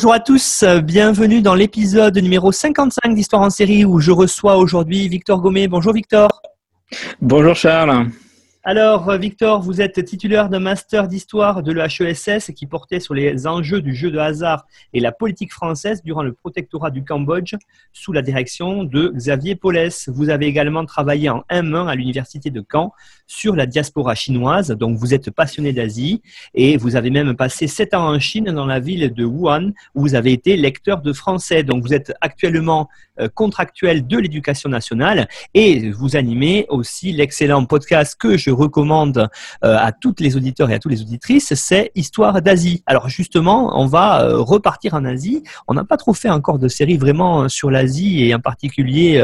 Bonjour à tous, bienvenue dans l'épisode numéro 55 d'Histoire en série où je reçois aujourd'hui Victor Gommet. Bonjour Victor. Bonjour Charles. Alors, Victor, vous êtes titulaire d'un master d'histoire de l'HESS qui portait sur les enjeux du jeu de hasard et la politique française durant le protectorat du Cambodge sous la direction de Xavier Paulès. Vous avez également travaillé en M1 à l'université de Caen sur la diaspora chinoise, donc vous êtes passionné d'Asie et vous avez même passé sept ans en Chine dans la ville de Wuhan où vous avez été lecteur de français. Donc vous êtes actuellement euh, contractuel de l'éducation nationale et vous animez aussi l'excellent podcast que je recommande euh, à toutes les auditeurs et à toutes les auditrices, c'est Histoire d'Asie. Alors justement, on va euh, repartir en Asie. On n'a pas trop fait encore de série vraiment sur l'Asie et en particulier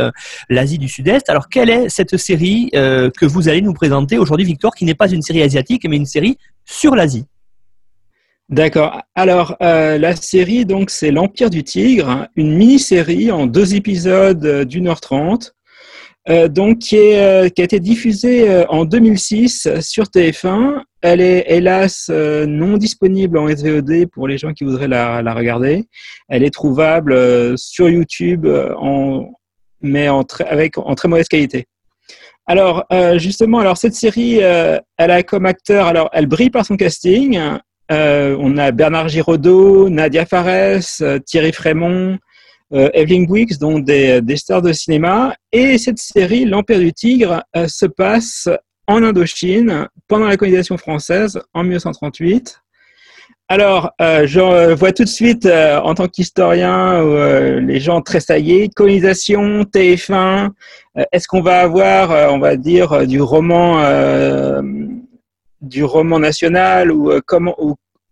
l'Asie du Sud-Est. Alors quelle est cette série que vous allez nous présenter aujourd'hui, Victor, qui n'est pas une série asiatique, mais une série sur l'Asie D'accord. Alors, euh, la série, donc, c'est L'Empire du Tigre, une mini-série en deux épisodes euh, d'une heure trente, euh, donc, qui, a été diffusée en 2006 sur TF1. Elle est hélas non disponible en SVOD pour les gens qui voudraient la, regarder. Elle est trouvable sur YouTube, mais avec, en très mauvaise qualité. Alors, justement, alors cette série, elle a comme acteur, alors elle brille par son casting. Euh, on a Bernard Giraudot, Nadia Fares, euh, Thierry Frémont, euh, Evelyn Wicks, donc des, stars de cinéma. Et cette série, L'Empire du Tigre, se passe en Indochine pendant la colonisation française en 1938. Alors, je vois tout de suite, en tant qu'historien, les gens tressailler. Colonisation, TF1, est-ce qu'on va avoir, on va dire, du roman du roman national ou euh, comment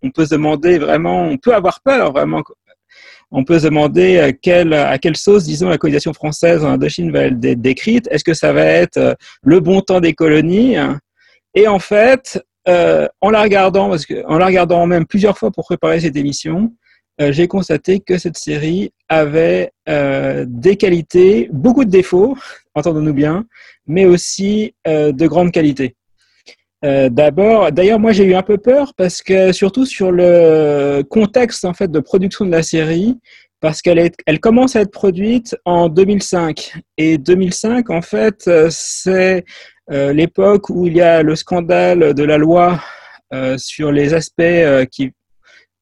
on peut se demander vraiment, on peut avoir peur vraiment. On peut se demander à quelle, sauce, disons, la colonisation française en Indochine va être décrite? Est-ce que ça va être euh, le bon temps des colonies? Et en fait, euh, en la regardant, parce que, en la regardant même plusieurs fois pour préparer cette émission, j'ai constaté que cette série avait des qualités, beaucoup de défauts, entendons-nous bien, mais aussi de grandes qualités. Euh, d'abord, d'ailleurs, moi j'ai eu un peu peur parce que surtout sur le contexte en fait de production de la série, parce qu'elle elle commence à être produite en 2005 et 2005 en fait c'est euh, l'époque où il y a le scandale de la loi euh, sur les aspects qui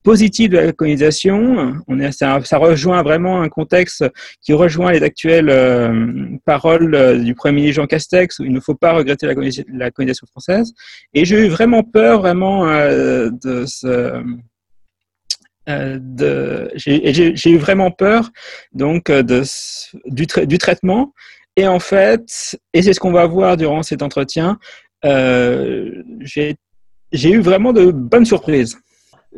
positive de la colonisation. Ça, rejoint vraiment un contexte qui rejoint les actuelles euh, paroles euh, du Premier ministre Jean Castex, où il ne faut pas regretter la, colonisation française. Et j'ai eu vraiment peur vraiment euh, de ce... j'ai eu vraiment peur donc du traitement et en fait et c'est ce qu'on va voir durant cet entretien j'ai eu vraiment de bonnes surprises.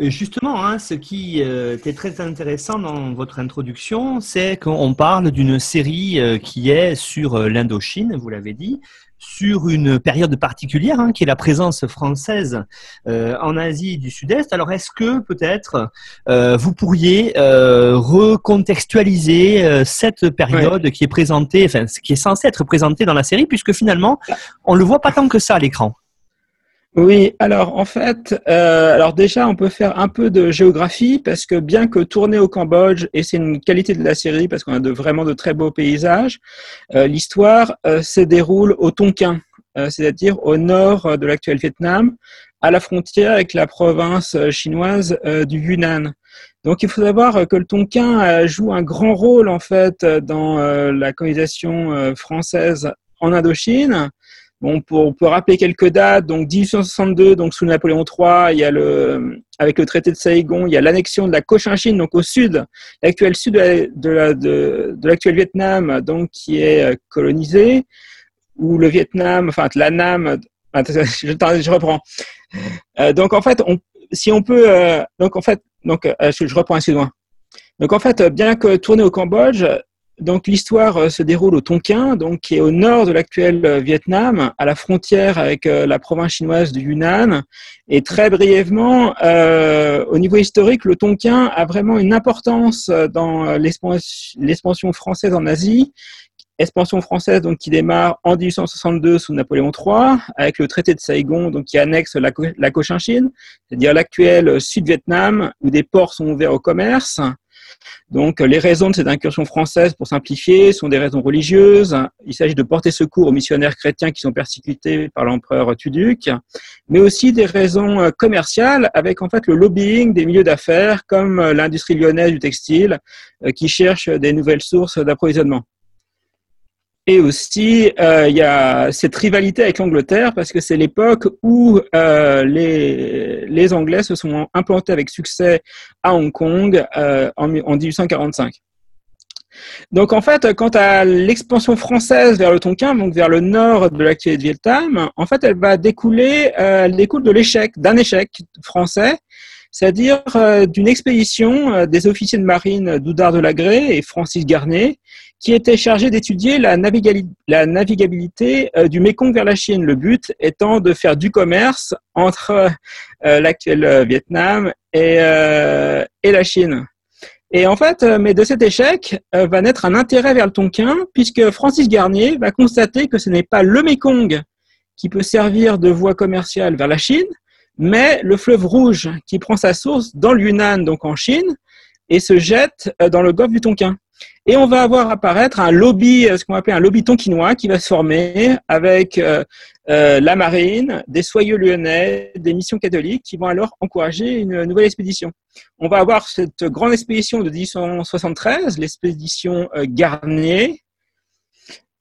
Euh, justement, hein, ce qui euh, était très intéressant dans votre introduction, c'est qu'on parle d'une série euh, qui est sur l'Indochine, vous l'avez dit, sur une période particulière, hein, qui est la présence française en Asie du Sud-Est. Alors, est-ce que peut-être vous pourriez recontextualiser cette période qui est présentée, enfin, qui est censée être présentée dans la série, puisque finalement, on le voit pas tant que ça à l'écran? Oui, alors en fait, euh, alors déjà on peut faire un peu de géographie parce que bien que tourner au Cambodge et c'est une qualité de la série parce qu'on a de, vraiment de très beaux paysages, euh, l'histoire euh, se déroule au Tonkin, c'est-à-dire au nord de l'actuel Vietnam, à la frontière avec la province chinoise du Yunnan. Donc il faut savoir que le Tonkin joue un grand rôle en fait dans la colonisation française en Indochine. On peut rappeler quelques dates. Donc, 1862, donc sous Napoléon III, il y a le, avec le traité de Saigon, il y a l'annexion de la Cochinchine, donc au sud, l'actuel sud de, la, de, l'actuel Vietnam, donc qui est euh, colonisé, ou le Vietnam, enfin la Nam, je, je reprends. Euh, donc en fait, si on peut, donc en fait, donc je, je reprends, excuse-moi. Donc en fait, bien que tourné au Cambodge, donc l'histoire euh, se déroule au Tonkin, donc qui est au nord de l'actuel euh, Vietnam, à la frontière avec euh, la province chinoise du Yunnan. Et très brièvement, au niveau historique, le Tonkin a vraiment une importance dans l'expansion française en Asie. Expansion française donc qui démarre en 1862 sous Napoléon III avec le traité de Saigon donc qui annexe la, la Cochinchine, c'est-à-dire l'actuel Sud-Vietnam où des ports sont ouverts au commerce. Donc, les raisons de cette incursion française, pour simplifier, sont des raisons religieuses. Il s'agit de porter secours aux missionnaires chrétiens qui sont persécutés par l'empereur Tuduc, mais aussi des raisons euh, commerciales avec en fait le lobbying des milieux d'affaires comme euh, l'industrie lyonnaise du textile euh, qui cherche des nouvelles sources d'approvisionnement. Et aussi, euh, il y a cette rivalité avec l'Angleterre parce que c'est l'époque où euh, les, Anglais se sont implantés avec succès à Hong Kong euh, en, en 1845. Donc en fait, quant à l'expansion française vers le Tonkin, donc vers le nord de l'actuel Vietnam, en fait, elle va découler, elle découle de l'échec, d'un échec français c'est-à-dire d'une expédition des officiers de marine Doudard de Lagré et Francis Garnet, qui étaient chargés d'étudier la, navigabilité euh, du Mékong vers la Chine. Le but étant de faire du commerce entre l'actuel Vietnam et, et la Chine. Et en fait, mais de cet échec va naître un intérêt vers le Tonkin, puisque Francis Garnier va constater que ce n'est pas le Mékong qui peut servir de voie commerciale vers la Chine, mais le fleuve Rouge qui prend sa source dans le Yunnan, donc en Chine, et se jette euh, dans le golfe du Tonkin. Et on va avoir apparaître un lobby, euh, ce qu'on va appeler un lobby tonkinois, qui va se former avec euh, la marine, des soyeux lyonnais, des missions catholiques, qui vont alors encourager une nouvelle expédition. On va avoir cette grande expédition de 1873, l'expédition Garnier,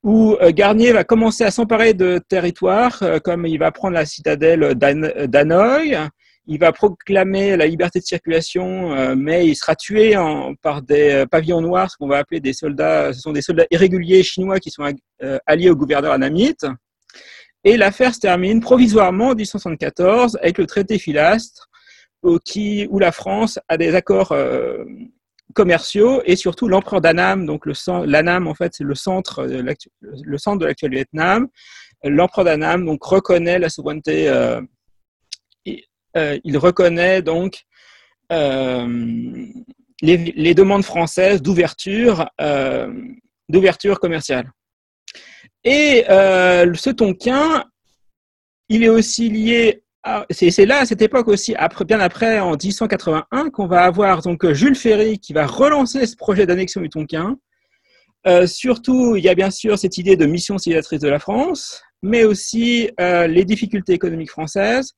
où euh, Garnier va commencer à s'emparer de territoires, euh, comme il va prendre la citadelle d'Hanoï, il va proclamer la liberté de circulation, euh, mais il sera tué par des pavillons noirs, ce qu'on va appeler des soldats, ce sont des soldats irréguliers chinois qui sont alliés au gouverneur anamite. Et l'affaire se termine provisoirement en 1874 avec le traité Philastre, qui, où la France a des accords commerciaux et surtout l'empereur d'Annam, donc le l'Annam en fait c'est le centre, de l'actuel Vietnam. L'empereur d'Annam donc reconnaît la souveraineté, euh, euh, il reconnaît donc euh, les, demandes françaises d'ouverture, d'ouverture commerciale. Et ce Tonkin, il est aussi lié c'est là, à cette époque aussi, bien après, en 1881, qu'on va avoir donc Jules Ferry qui va relancer ce projet d'annexion du Tonkin. Euh, surtout, il y a bien sûr cette idée de mission civilisatrice de la France, mais aussi euh, les difficultés économiques françaises,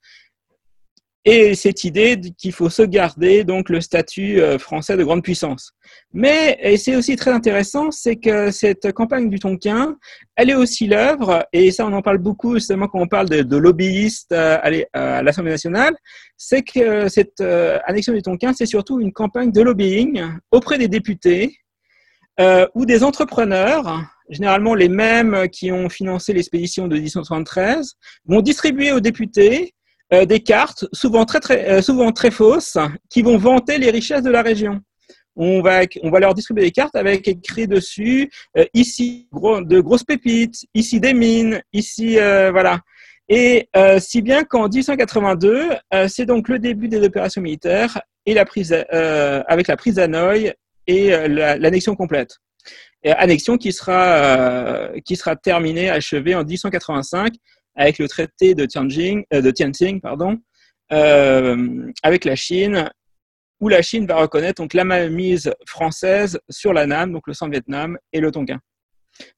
et cette idée qu'il faut sauvegarder donc le statut euh, français de grande puissance. Mais et c'est aussi très intéressant, c'est que cette campagne du Tonkin, elle est aussi l'œuvre, et ça on en parle beaucoup justement quand on parle de, lobbyistes euh, à l'Assemblée nationale, c'est que cette euh, annexion du Tonkin, c'est surtout une campagne de lobbying auprès des députés ou des entrepreneurs généralement les mêmes qui ont financé l'expédition de 1873, vont distribuer aux députés euh, des cartes, souvent très, très, euh, souvent très fausses, qui vont vanter les richesses de la région. On va, on va leur distribuer des cartes avec écrit dessus euh, ici de grosses pépites, ici des mines, ici voilà. Et si bien qu'en 1882, c'est donc le début des opérations militaires et la prise avec la prise d'Hanoï et l'annexion complète. Annexion qui sera qui sera terminée, achevée en 1885 avec le traité de Tianjin, euh, de Tianjin pardon, euh, avec la Chine, où la Chine va reconnaître donc la mainmise française sur la Nam, donc le Centre-Vietnam et le Tonkin.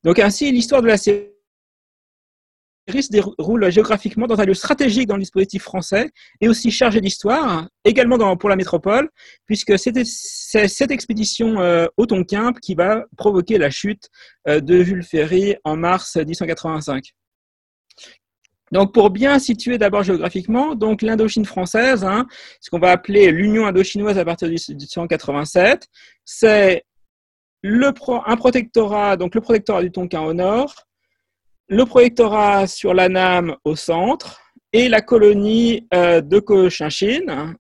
Donc ainsi, l'histoire de la série se déroule géographiquement dans un lieu stratégique dans le dispositif français et aussi chargé d'histoire, également pour la métropole, puisque c'est cette expédition euh, au Tonkin qui va provoquer la chute de Jules Ferry en mars 1885. Donc, pour bien situer d'abord géographiquement, donc l'Indochine française, hein, ce qu'on va appeler l'Union indochinoise à partir de 1887, c'est le un protectorat, donc le protectorat du Tonkin au nord, le protectorat sur l'Anam au centre, et la colonie de Cochinchine,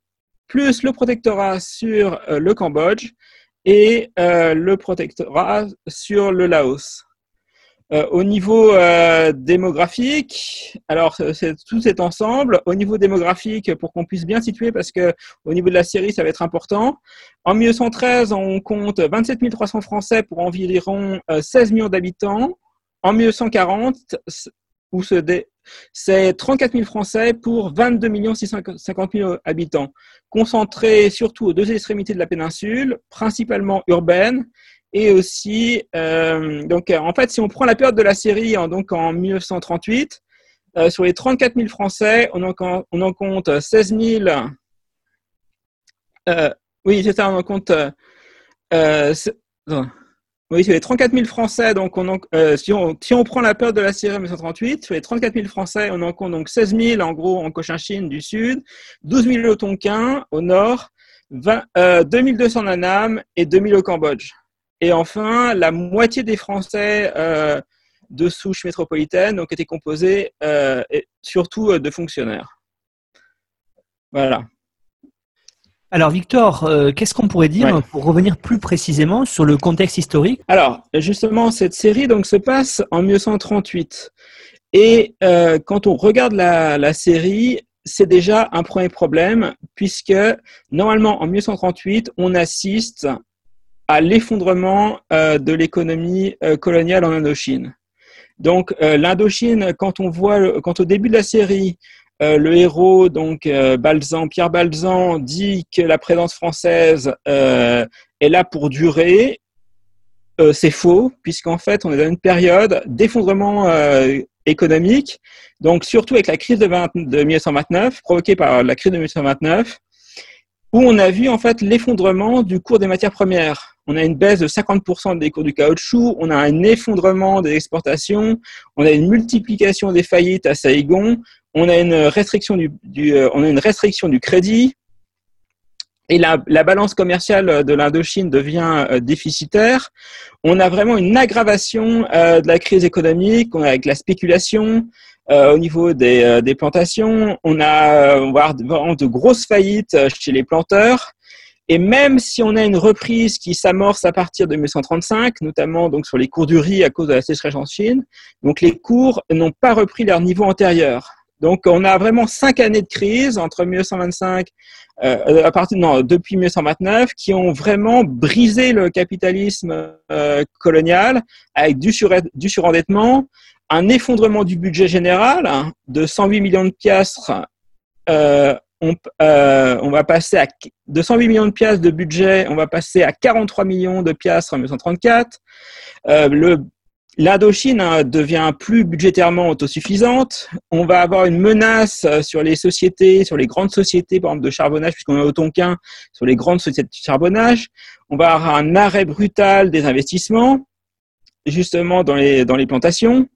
plus le protectorat sur le Cambodge et le protectorat sur le Laos. Euh, au niveau euh, démographique, alors c'est tout cet ensemble. Au niveau démographique, pour qu'on puisse bien situer, parce que au niveau de la série, ça va être important. En 1913, on compte 27 300 Français pour environ 16 euh, millions d'habitants. En 1940, où c'est 34 000 Français pour 22 650 000 habitants, concentrés surtout aux deux extrémités de la péninsule, principalement urbaines, et aussi, euh, donc en fait, si on prend la période de la série en, donc en 1938, euh, sur les 34 000 Français, on en, on en compte 16 000. Euh, oui, c'est ça, on en compte. oui, sur les 34 000 Français, donc on si, on, si on prend la période de la série en 1938, sur les 34 000 Français, on en compte donc 16 000 en gros en Cochinchine du sud, 12 000 au Tonkin au nord, 20, 2200 en Annam et 2000 au Cambodge. Et enfin, la moitié des Français euh, de souche métropolitaine ont été composés euh, surtout euh, de fonctionnaires. Voilà. Alors Victor, qu'est-ce qu'on pourrait dire pour revenir plus précisément sur le contexte historique? Alors justement, cette série donc se passe en 1938 et quand on regarde la, la série, c'est déjà un premier problème puisque normalement en 1938, on assiste à l'effondrement euh, de l'économie euh, coloniale en Indochine. Donc euh, l'Indochine, quand on voit, quand au début de la série, le héros, donc Pierre Balzan, dit que la présence française est là pour durer, c'est faux, puisqu'en fait, on est dans une période d'effondrement économique, donc surtout avec la crise de, 20, de 1929, provoquée par la crise de 1929, où on a vu en fait l'effondrement du cours des matières premières. On a une baisse de 50% des cours du caoutchouc, on a un effondrement des exportations, on a une multiplication des faillites à Saigon, on a une restriction du, euh, crédit, et la, la balance commerciale de l'Indochine devient euh, déficitaire. On a vraiment une aggravation euh, de la crise économique, on a avec la spéculation, au niveau des, plantations, on a on de grosses faillites chez les planteurs. Et même si on a une reprise qui s'amorce à partir de 1935, notamment donc sur les cours du riz à cause de la sécheresse en Chine, donc les cours n'ont pas repris leur niveau antérieur. Donc on a vraiment cinq années de crise entre 1925 euh, à partir non depuis 1929 qui ont vraiment brisé le capitalisme euh, colonial avec du, sur, du surendettement, un effondrement du budget général de 108 millions de piastres. Euh, on, euh, on, va passer à de 108 millions de piastres de budget, on va passer à 43 millions de piastres en 1934. Euh, L'Indochine hein, devient plus budgétairement autosuffisante. On va avoir une menace euh, sur les sociétés, sur les grandes sociétés, par exemple de charbonnage, puisqu'on est au Tonkin, sur les grandes sociétés de charbonnage. On va avoir un arrêt brutal des investissements, justement dans les, dans les plantations.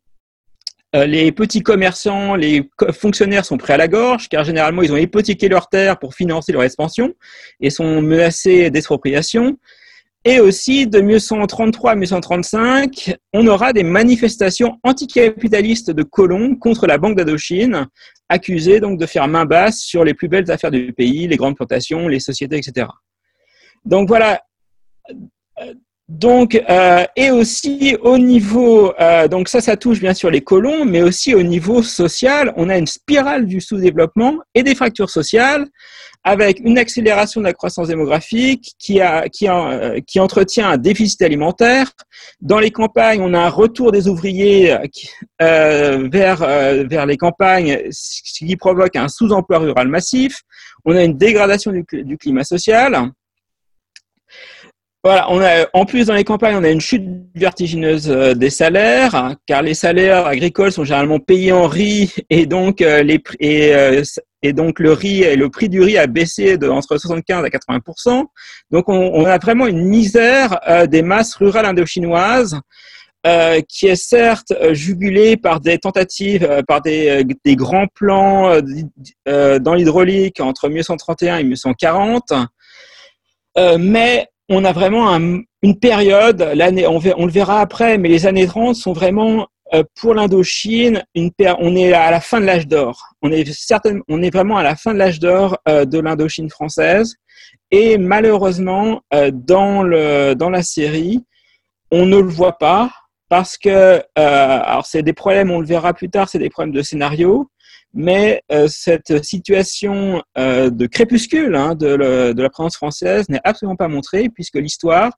Euh, les petits commerçants, les fonctionnaires sont prêts à la gorge, car généralement, ils ont hypothéqué leurs terres pour financer leur expansion et sont menacés d'expropriation. Et aussi, de 1933 à 1935, on aura des manifestations anticapitalistes de colons contre la Banque d'Indochine, accusées donc de faire main basse sur les plus belles affaires du pays, les grandes plantations, les sociétés, etc. Donc voilà, donc, euh, et aussi au niveau, euh, donc ça, ça touche bien sûr les colons, mais aussi au niveau social, on a une spirale du sous-développement et des fractures sociales, avec une accélération de la croissance démographique qui, a, qui, euh, qui entretient un déficit alimentaire. Dans les campagnes, on a un retour des ouvriers euh, vers, euh, vers les campagnes, ce qui provoque un sous-emploi rural massif. On a une dégradation du, du climat social. Voilà, on a, en plus dans les campagnes, on a une chute vertigineuse euh, des salaires, car les salaires agricoles sont généralement payés en riz et donc euh, les et, euh, et donc le riz et le prix du riz a baissé de entre 75 à 80% Donc on, on, a vraiment une misère des masses rurales indochinoises. Euh, qui est certes jugulée par des tentatives, par des, des, grands plans dans l'hydraulique entre 1931 et 1940, mais on a vraiment une période, on, le verra après, mais les années 30 sont vraiment pour l'Indochine, on est à la fin de l'âge d'or. On est vraiment à la fin de l'âge d'or de l'Indochine française. Et malheureusement, dans le dans la série, on ne le voit pas parce que alors c'est des problèmes, on le verra plus tard, c'est des problèmes de scénario mais euh, cette situation euh, de crépuscule hein, de, la présence française n'est absolument pas montrée, puisque l'histoire,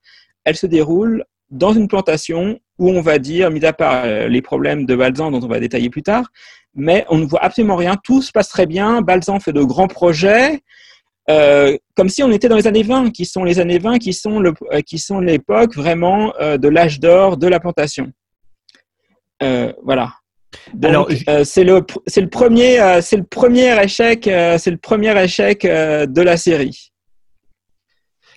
elle se déroule dans une plantation où on va dire, mis à part euh, les problèmes de Balzan dont on va détailler plus tard, mais on ne voit absolument rien, tout se passe très bien, Balzan fait de grands projets, comme si on était dans les années 20, qui sont les années 20, qui sont, qui sont l'époque vraiment de l'âge d'or de la plantation. voilà. Alors, euh, c'est le c'est le premier euh, c'est le premier échec euh, c'est le premier échec de la série.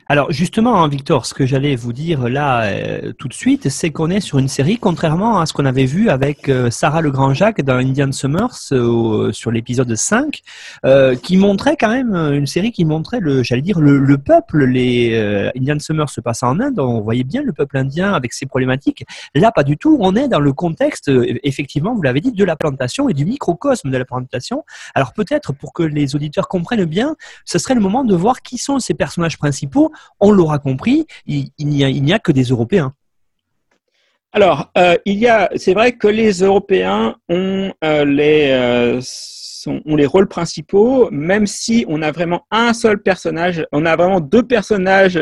Alors justement, hein, Victor, ce que j'allais vous dire là euh, tout de suite, c'est qu'on est sur une série, contrairement à ce qu'on avait vu avec euh, Sarah Le Grand Jacques dans Indian Summers euh, sur l'épisode 5, qui montrait quand même une série qui montrait le, j'allais dire le, peuple. Les Indian Summers se passent en Inde, on voyait bien le peuple indien avec ses problématiques. Là, pas du tout. On est dans le contexte, effectivement, vous l'avez dit, de la plantation et du microcosme de la plantation. Alors peut-être pour que les auditeurs comprennent bien, ce serait le moment de voir qui sont ces personnages principaux on l'aura compris, il, n'y a, que des Européens. Alors, euh, il y a, c'est vrai que les Européens ont euh, les euh, ont les rôles principaux, même si on a vraiment un seul personnage, on a vraiment deux personnages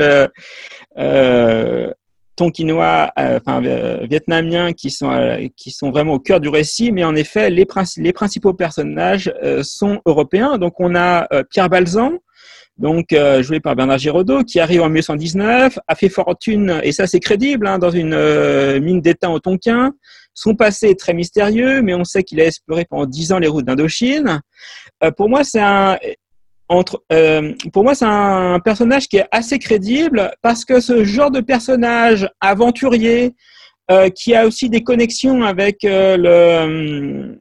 tonkinois, enfin vietnamiens qui sont qui sont vraiment au cœur du récit, mais en effet les, les principaux personnages sont européens. Donc on a Pierre Balzan, donc euh, joué par Bernard Giraudot, qui arrive en 1919, a fait fortune, et ça c'est crédible, hein, dans une euh, mine d'étain au Tonkin. Son passé est très mystérieux, mais on sait qu'il a exploré pendant dix ans les routes d'Indochine. Euh, pour moi, c'est un pour moi, c'est un personnage qui est assez crédible parce que ce genre de personnage aventurier qui a aussi des connexions avec le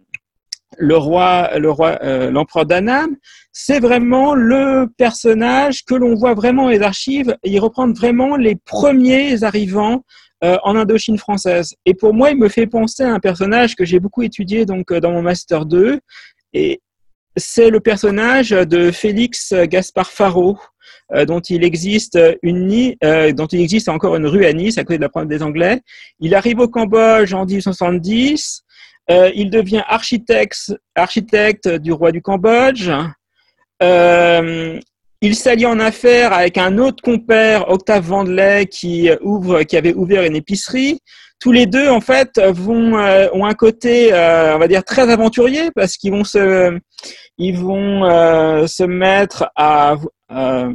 le roi, euh, l'empereur d'Annam, c'est vraiment le personnage que l'on voit vraiment dans les archives. Il reprend vraiment les premiers arrivants euh, en Indochine française. Et pour moi, il me fait penser à un personnage que j'ai beaucoup étudié donc euh, dans mon master 2, et c'est le personnage de Félix Gaspard Faro, dont il existe une encore une rue à Nice à côté de la province des Anglais. Il arrive au Cambodge en 1870. Euh, il devient architecte, du roi du Cambodge. Euh, il s'allie en affaires avec un autre compère, Octave Vandelay, qui ouvre, qui avait ouvert une épicerie. Tous les deux, en fait, euh, ont un côté, on va dire, très aventurier parce qu'ils vont se, ils vont se mettre à, euh,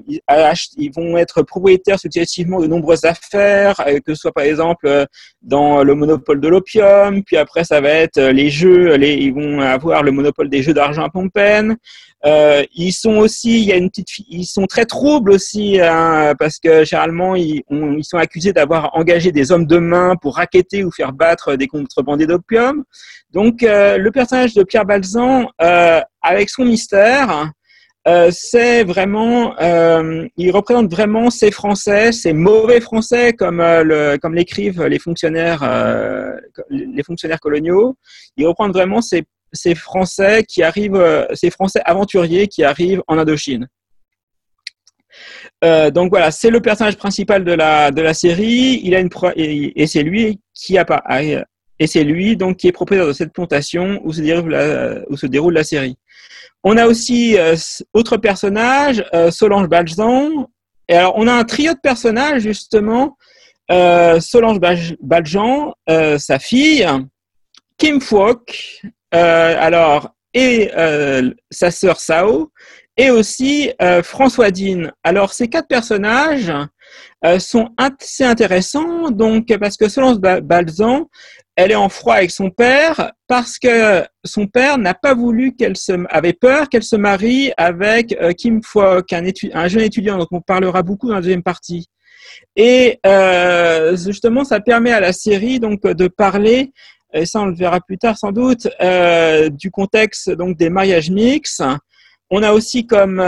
ils vont être propriétaires successivement de nombreuses affaires, euh, que ce soit par exemple euh, dans le monopole de l'opium, puis après ça va être les jeux, ils vont avoir le monopole des jeux d'argent à Pompen. Ils sont aussi, il y a une petite, ils sont très troubles aussi, hein, parce que généralement ils, ils sont accusés d'avoir engagé des hommes de main pour raqueter ou faire battre des contrebandiers d'opium. Donc le personnage de Pierre Balzan, avec son mystère, euh, c'est vraiment, euh, il représente vraiment ces Français, ces mauvais Français comme euh, comme l'écrivent les fonctionnaires, les fonctionnaires coloniaux. Il reprend vraiment ces, Français qui arrivent, ces Français aventuriers qui arrivent en Indochine. donc voilà, c'est le personnage principal de la de la série. Il a une et, c'est lui qui a pas et c'est lui donc qui est propriétaire de cette plantation où se déroule la série. On a aussi euh, autre personnage, euh, Solange Baljan. Et alors, on a un trio de personnages, justement. Euh, Solange Baljan, sa fille, Kim Phuoc, alors, et sa sœur Sao, et aussi François Dean. Alors, ces quatre personnages sont assez intéressants, donc, parce que Solange Balzan, elle est en froid avec son père parce que son père n'a pas voulu qu'elle se, avait peur qu'elle se marie avec euh, Kim Phuoc, un, un, jeune étudiant dont on parlera beaucoup dans la deuxième partie. Et euh, justement, ça permet à la série donc de parler, et ça on le verra plus tard sans doute, euh, du contexte donc des mariages mixtes. On a aussi comme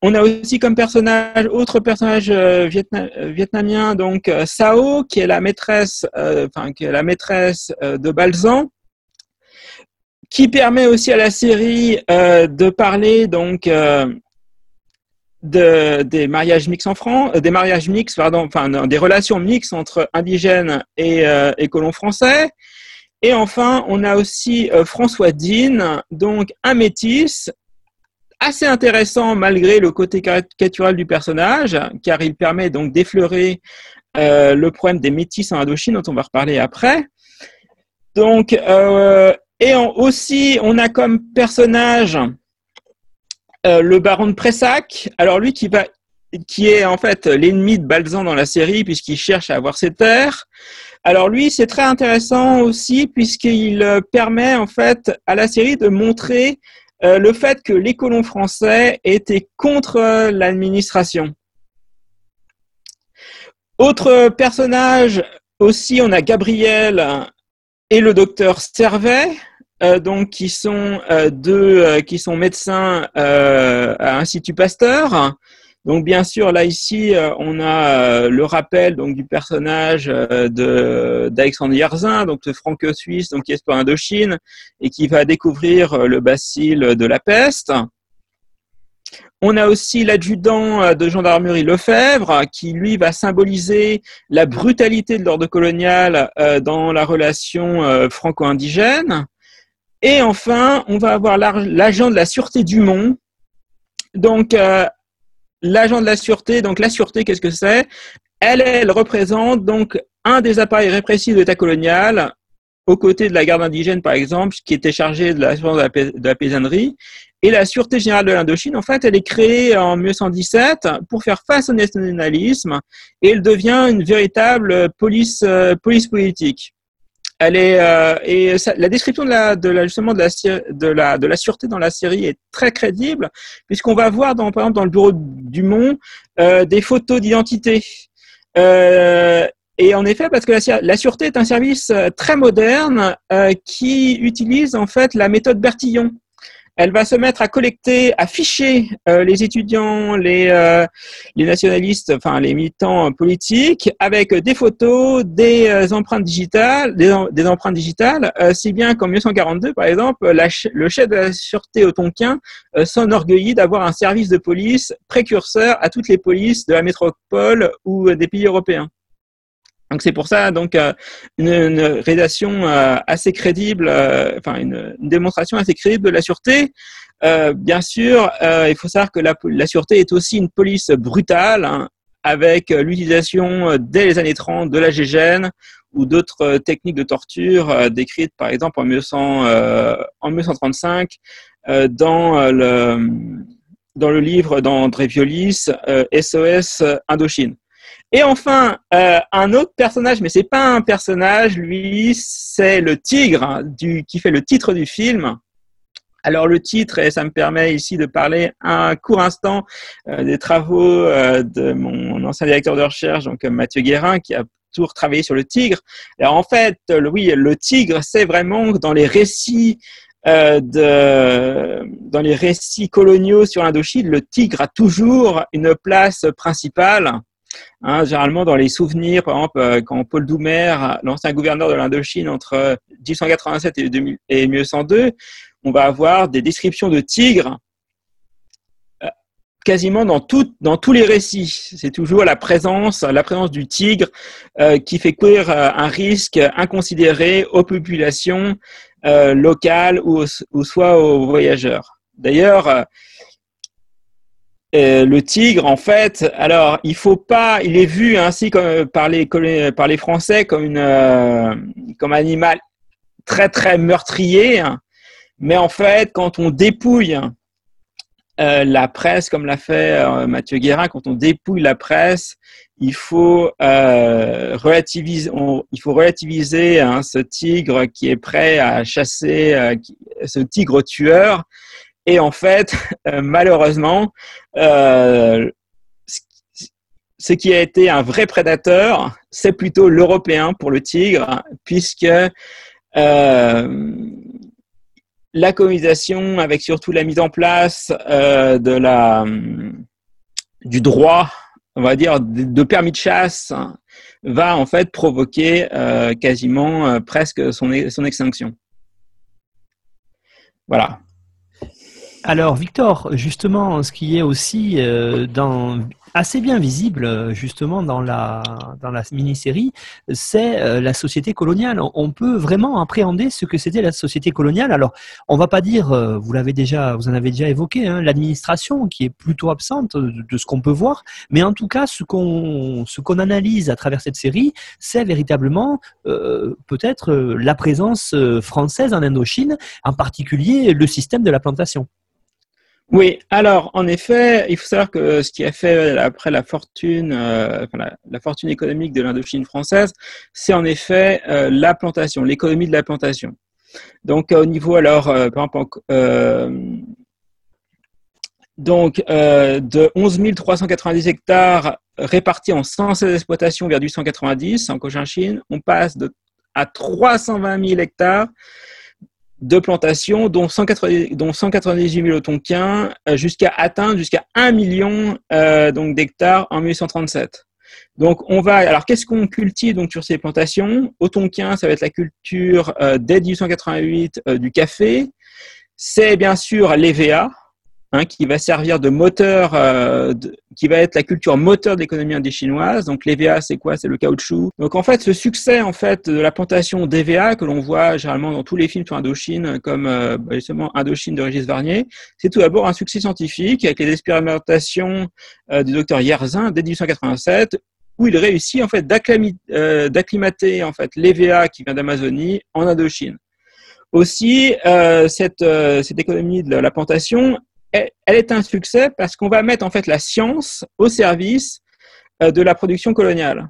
on a aussi comme personnage, autre personnage euh, euh, vietnamien, donc Sao, qui est la maîtresse, qui est la maîtresse de Balzan, qui permet aussi à la série de parler donc de, des mariages mixtes en France, des mariages mixtes, pardon, enfin des relations mixtes entre indigènes et, et colons français. Et enfin, on a aussi François Dean, donc un métis assez intéressant malgré le côté caricatural du personnage, car il permet donc d'effleurer euh, le problème des métis en Indochine, dont on va reparler après. Donc, euh, et aussi, on a comme personnage euh, le baron de Pressac. Alors lui qui va, qui est en fait l'ennemi de Balzan dans la série puisqu'il cherche à avoir ses terres. Alors lui, c'est très intéressant aussi puisqu'il permet en fait à la série de montrer euh, le fait que les colons français étaient contre l'administration. Autre personnage aussi, on a Gabriel et le docteur Servet, euh, donc qui sont euh, deux, qui sont médecins à Institut Pasteur. Donc bien sûr, là ici, euh, on a euh, le rappel du personnage euh, d'Alexandre Yerzin, donc le franco-suisse, donc qui est pour Indochine et qui va découvrir le bacille de la peste. On a aussi l'adjudant de gendarmerie Lefebvre, qui lui va symboliser la brutalité de l'ordre colonial dans la relation franco-indigène. Et enfin, on va avoir l'agent de la sûreté du Mont, donc l'agent de la sûreté, donc la sûreté, qu'est-ce que c'est? Elle, elle représente donc un des appareils répressifs de l'État colonial, aux côtés de la garde indigène, par exemple, qui était chargée de l'assurance de, de, la paysannerie. Et la Sûreté générale de l'Indochine, en fait, elle est créée en 1917 pour faire face au nationalisme et elle devient une véritable police, euh, police politique. Elle est euh, et la description de la, de la justement de la, de la de la sûreté dans la série est très crédible puisqu'on va voir dans par exemple dans le bureau du Mont euh, des photos d'identité. Euh, et en effet, parce que la, la, sûreté est un service euh, très moderne euh, qui utilise en fait la méthode Bertillon. Elle va se mettre à collecter, à ficher euh, les étudiants, les, euh, les nationalistes, enfin les militants politiques, avec des photos, des euh, empreintes digitales, des, empreintes digitales, si bien qu'en 1942, par exemple, le chef de la sûreté au Tonkin s'enorgueillit d'avoir un service de police précurseur à toutes les polices de la métropole ou des pays européens. Donc c'est pour ça donc euh, une, réalisation euh, assez crédible, euh, enfin une, démonstration assez crédible de la sûreté. bien sûr, il faut savoir que la, sûreté est aussi une police brutale, hein, avec l'utilisation dès les années 30 de la GGN ou d'autres techniques de torture décrites par exemple en, 1900, en 1935 dans le dans le livre d'André Violis, SOS Indochine. Et enfin, euh, un autre personnage, mais c'est pas un personnage, lui, c'est le tigre hein, du, qui fait le titre du film. Alors le titre, et ça me permet ici de parler un court instant euh, des travaux euh, de mon ancien directeur de recherche, donc Mathieu Guérin, qui a toujours travaillé sur le tigre. Alors en fait, le, oui, le tigre, c'est vraiment dans les récits euh, de, dans les récits coloniaux sur l'Indochine, le tigre a toujours une place principale. Hein, généralement, dans les souvenirs, par exemple, euh, quand Paul Doumer, l'ancien gouverneur de l'Indochine, entre 1887 et, 1902, on va avoir des descriptions de tigres euh, quasiment dans, tous les récits. C'est toujours la présence, du tigre euh, qui fait courir un risque inconsidéré aux populations locales ou, ou, soit aux voyageurs. D'ailleurs, euh, le tigre, en fait, alors il faut pas, il est vu ainsi par les Français comme une euh, comme animal très très meurtrier, hein. mais en fait, quand on dépouille euh, la presse, comme l'a fait Mathieu Guérin, quand on dépouille la presse, il faut relativiser, il faut relativiser hein, ce tigre qui est prêt à chasser, ce tigre tueur et en fait, euh, malheureusement, euh, ce qui a été un vrai prédateur, c'est plutôt l'européen pour le tigre, puisque euh, la colonisation, avec surtout la mise en place de la du droit, on va dire, de, permis de chasse, va en fait provoquer quasiment presque son, son extinction. Voilà. Alors, Victor, justement, ce qui est aussi euh, assez bien visible, justement, dans la, mini-série, c'est euh, la société coloniale. On peut vraiment appréhender ce que c'était la société coloniale. Alors, on va pas dire, euh, vous l'avez déjà, vous en avez déjà évoqué, hein, l'administration qui est plutôt absente de, ce qu'on peut voir, mais en tout cas, ce qu'on ce qu'on analyse à travers cette série, c'est véritablement peut-être la présence française en Indochine, en particulier le système de la plantation. Oui, alors en effet, il faut savoir que ce qui a fait après la fortune, euh, la, fortune économique de l'Indochine française, c'est en effet euh, la plantation, l'économie de la plantation. Donc au niveau alors, par exemple, donc de 11 390 hectares répartis en 116 exploitations vers 890 en Cochinchine, on passe à 320 000 hectares de plantations, dont, 190, dont 198 000 au Tonkin, euh, jusqu'à atteindre jusqu'à 1 million euh, donc d'hectares en 1837. Donc on va alors qu'est-ce qu'on cultive donc sur ces plantations? Au ça va être la culture euh, dès 1888 du café. C'est bien sûr l'EVA, Hein, qui va servir de moteur, euh, qui va être la culture moteur de l'économie indochinoise. Donc l'EVA, c'est quoi? C'est le caoutchouc. Donc en fait, ce succès en fait de la plantation d'EVA que l'on voit généralement dans tous les films sur Indochine, comme euh, bah, justement Indochine de Régis Varnier, c'est tout d'abord un succès scientifique avec les expérimentations euh, du docteur Yerzin dès 1887 où il réussit en fait d'acclimater en fait l'EVA qui vient d'Amazonie en Indochine. Aussi, cette économie de la plantation elle, est un succès parce qu'on va mettre en fait la science au service euh, de la production coloniale.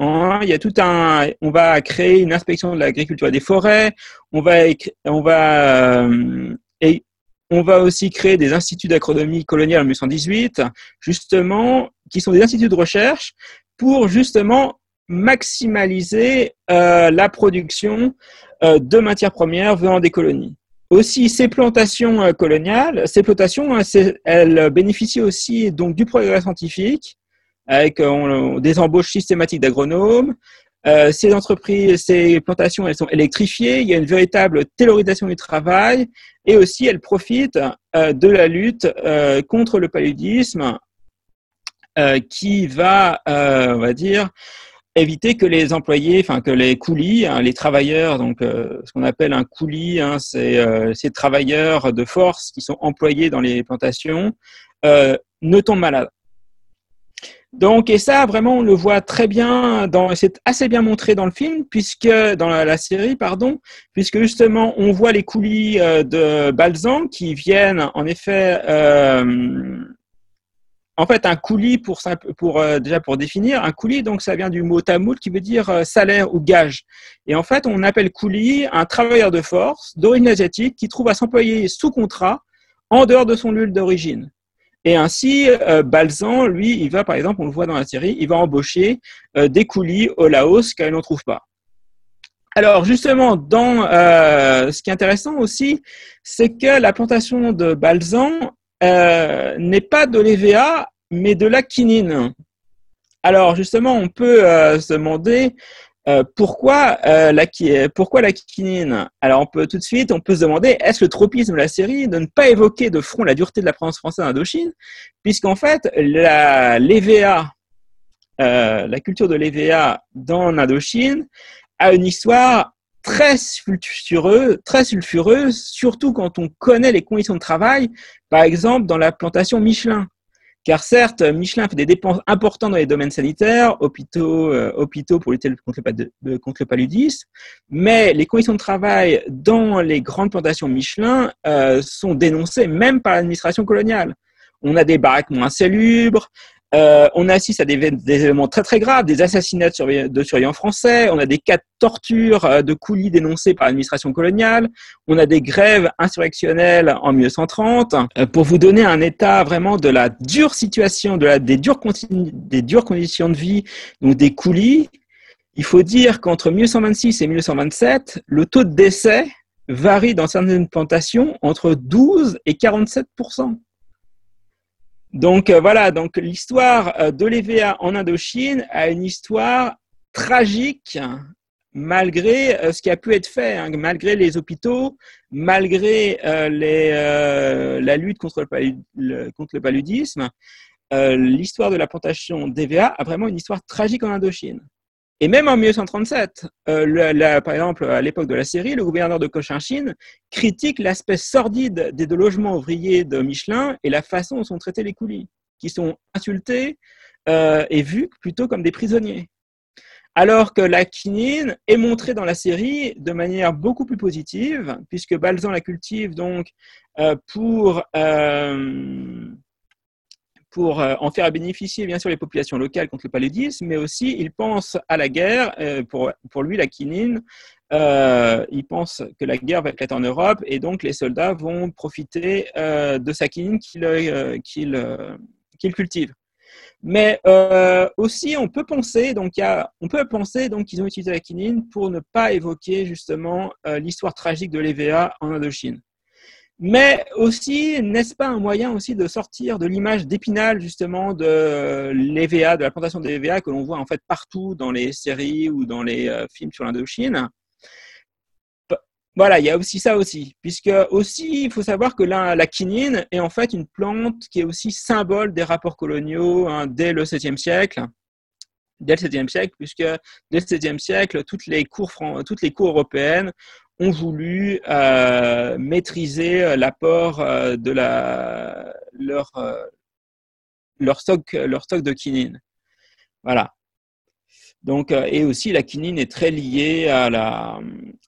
Hein, il y a tout un, on va créer une inspection de l'agriculture des forêts. On va, on va, euh, et on va aussi créer des instituts d'agronomie coloniale en 1818, justement, qui sont des instituts de recherche pour justement maximaliser euh, la production de matières premières venant des colonies. Aussi, ces plantations euh, coloniales, ces plantations, hein, elles bénéficient aussi donc du progrès scientifique, avec euh, des embauches systématiques d'agronomes. Euh, ces entreprises, ces plantations, elles sont électrifiées. Il y a une véritable taylorisation du travail, et aussi elles profitent de la lutte contre le paludisme, qui va, on va dire, éviter que les employés, enfin que les coulis, hein, les travailleurs, donc euh, ce qu'on appelle un coulis, hein, c'est euh, ces travailleurs de force qui sont employés dans les plantations, euh, ne tombent malades. Donc, et ça, vraiment, on le voit très bien, dans, c'est assez bien montré dans le film, puisque, dans la, série, pardon, puisque justement, on voit les coulis de Balzan qui viennent, en effet, en fait, un coulis, pour, pour euh, déjà pour définir, un coulis, donc ça vient du mot tamoul qui veut dire euh, salaire ou gage. Et en fait, on appelle coulis un travailleur de force d'origine asiatique qui trouve à s'employer sous contrat en dehors de son lieu d'origine. Et ainsi, euh, Balzan, lui, il va, par exemple, on le voit dans la série, il va embaucher des coulis au Laos car il n'en trouve pas. Alors justement, dans ce qui est intéressant aussi, c'est que la plantation de Balzan, euh, n'est pas de l'EVA, mais de la quinine. Alors justement, on peut euh, se demander euh, pourquoi, la, quinine? Alors on peut tout de suite, on peut se demander, est-ce le tropisme de la série de ne pas évoquer de front la dureté de la présence française en Indochine, puisqu'en fait, l'EVA, la culture de l'EVA dans l'Indochine a une histoire très sulfureux, très sulfureuse, surtout quand on connaît les conditions de travail, par exemple dans la plantation Michelin. Car certes, Michelin fait des dépenses importantes dans les domaines sanitaires, hôpitaux, euh, hôpitaux pour lutter contre le, contre le, paludisme, mais les conditions de travail dans les grandes plantations Michelin euh, sont dénoncées même par l'administration coloniale. On a des baraques moins salubres, euh, on assiste à des, éléments très très graves, des assassinats de, surveillants français, on a des cas de torture euh, de coulis dénoncés par l'administration coloniale, on a des grèves insurrectionnelles en 1930. Euh, pour vous donner un état vraiment de la dure situation, des, dures des dures conditions de vie, donc des coulis, il faut dire qu'entre 1926 et 1927, le taux de décès varie dans certaines plantations entre 12 et 47 Donc voilà, donc l'histoire de l'EVA en Indochine a une histoire tragique malgré ce qui a pu être fait, hein, malgré les hôpitaux, malgré la lutte contre le paludisme. l'histoire de la plantation d'EVA a vraiment une histoire tragique en Indochine. Et même en 1937, euh, par exemple, à l'époque de la série, le gouverneur de Cochinchine critique l'aspect sordide des deux logements ouvriers de Michelin et la façon dont sont traités les coulis, qui sont insultés euh, et vus plutôt comme des prisonniers. Alors que la quinine est montrée dans la série de manière beaucoup plus positive, puisque Balzan la cultive donc euh, pour pour euh, en faire bénéficier bien sûr les populations locales contre le paludisme, mais aussi il pense à la guerre. Euh, pour, pour lui, la quinine, euh, il pense que la guerre va éclater en Europe et donc les soldats vont profiter de sa quinine qu'il cultive. Mais aussi, on peut penser donc y on peut penser donc qu'ils ont utilisé la quinine pour ne pas évoquer justement l'histoire tragique de l'EVA en Indochine. Mais aussi, n'est-ce pas un moyen aussi de sortir de l'image d'épinal justement de l'EVA, de la plantation de l'EVA que l'on voit en fait partout dans les séries ou dans les euh, films sur l'Indochine? Voilà, il y a aussi ça aussi, puisque aussi il faut savoir que la, la quinine est en fait une plante qui est aussi symbole des rapports coloniaux hein, dès le 7e siècle. Dès le 7e siècle, puisque dès le 7e siècle, toutes les cours, toutes les cours européennes ont voulu euh, maîtriser euh, l'apport euh, de leur, leur, stock, leur stock de quinine. Voilà. Donc, et aussi, la quinine est très liée à, la,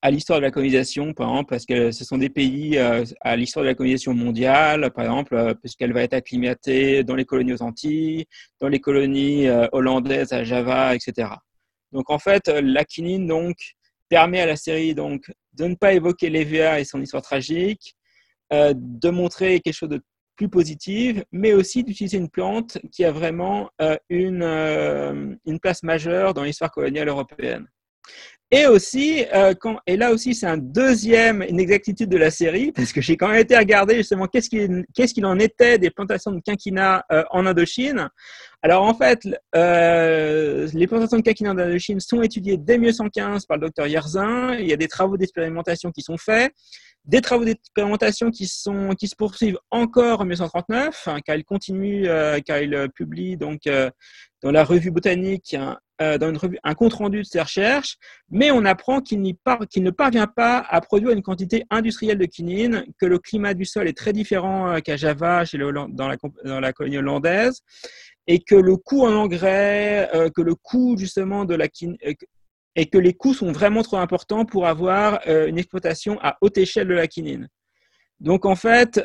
à l'histoire de la colonisation, par exemple, parce que ce sont des pays à l'histoire de la colonisation mondiale, par exemple, puisqu'elle va être acclimatée dans les colonies aux Antilles, dans les colonies hollandaises à Java, etc. Donc, en fait, la quinine, donc, permet à la série donc de ne pas évoquer l'EVA et son histoire tragique, euh, de montrer quelque chose de plus positif, mais aussi d'utiliser une plante qui a vraiment euh, euh, une place majeure dans l'histoire coloniale européenne. Et aussi, euh, et là aussi, c'est un deuxième inexactitude de la série, parce que j'ai quand même été regarder justement qu'est-ce qu'il en était des plantations de quinquina euh, en Indochine. Alors en fait, euh, les plantations de quinquina en Indochine sont étudiées dès 1915 par le docteur Yerzin. Il y a des travaux d'expérimentation qui sont faits, des travaux d'expérimentation qui qui se poursuivent encore en 1939, hein, car il continue, publie donc dans la revue botanique euh, dans un compte rendu de ses recherches, mais on apprend qu'il ne parvient pas à produire une quantité industrielle de quinine, que le climat du sol est très différent euh, qu'à Java, chez le, dans, la, dans, la, colonie hollandaise, et que le coût en engrais, euh, que le coût justement de la quinine, et que les coûts sont vraiment trop importants pour avoir une exploitation à haute échelle de la quinine. Donc en fait,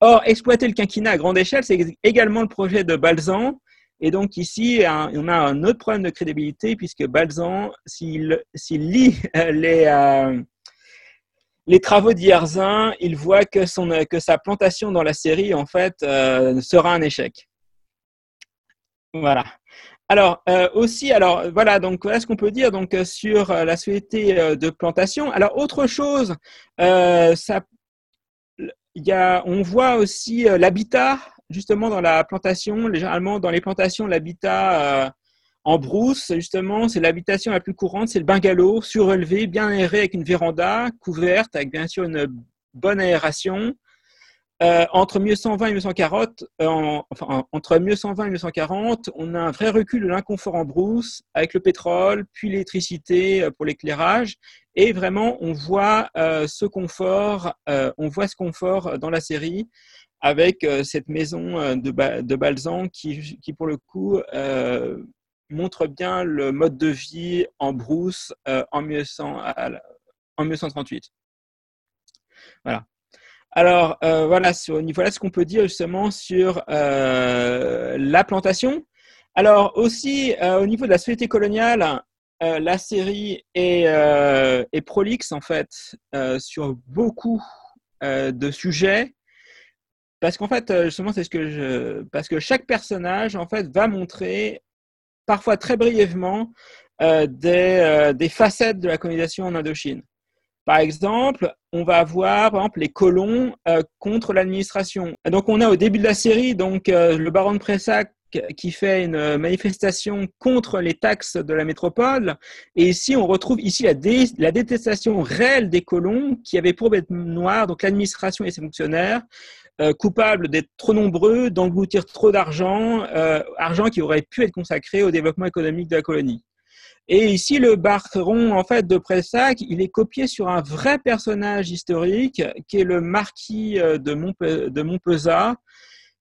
or exploiter le quinquina à grande échelle, c'est également le projet de Balzan, et donc ici, on a un autre problème de crédibilité puisque Balzan, s'il lit euh, les, euh, les travaux d'Ierzin, il voit que, son, que sa plantation dans la série, en fait, euh, sera un échec. Voilà. Alors aussi, alors voilà, donc voilà ce qu'on peut dire donc sur la société de plantation. Alors autre chose, ça, y a, on voit aussi l'habitat justement dans la plantation, généralement dans les plantations, l'habitat euh, en brousse, justement, c'est l'habitation la plus courante, c'est le bungalow surélevé, bien aéré avec une véranda couverte, avec bien sûr une bonne aération. Euh, entre 1920 et 1940, euh, enfin, entre 1920 et 1940, on a un vrai recul de l'inconfort en brousse avec le pétrole, puis l'électricité pour l'éclairage. Et vraiment, on voit ce confort, on voit ce confort dans la série avec euh, cette maison euh, de, de Balzan qui, pour le coup, euh, montre bien le mode de vie en brousse en, 1900, en 1938. Voilà. Alors, voilà, sur, voilà ce qu'on peut dire justement sur la plantation. Alors, aussi, au niveau de la société coloniale, la série est, est, prolixe, en fait, sur beaucoup de sujets parce qu'en fait, euh, justement, c'est ce que je. Parce que chaque personnage, en fait, va montrer, parfois très brièvement, euh, des, euh, des, facettes de la colonisation en Indochine. Par exemple, on va avoir par exemple, les colons contre l'administration. Donc, on a au début de la série donc le baron de Pressac qui fait une manifestation contre les taxes de la métropole. Et ici, on retrouve ici la, la détestation réelle des colons qui avaient pour bête noire donc l'administration et ses fonctionnaires, euh, coupables d'être trop nombreux, d'engloutir trop d'argent, euh, argent qui aurait pu être consacré au développement économique de la colonie. Et ici, le baron en fait de Pressac, il est copié sur un vrai personnage historique qui est le marquis euh, de, de Montpezat,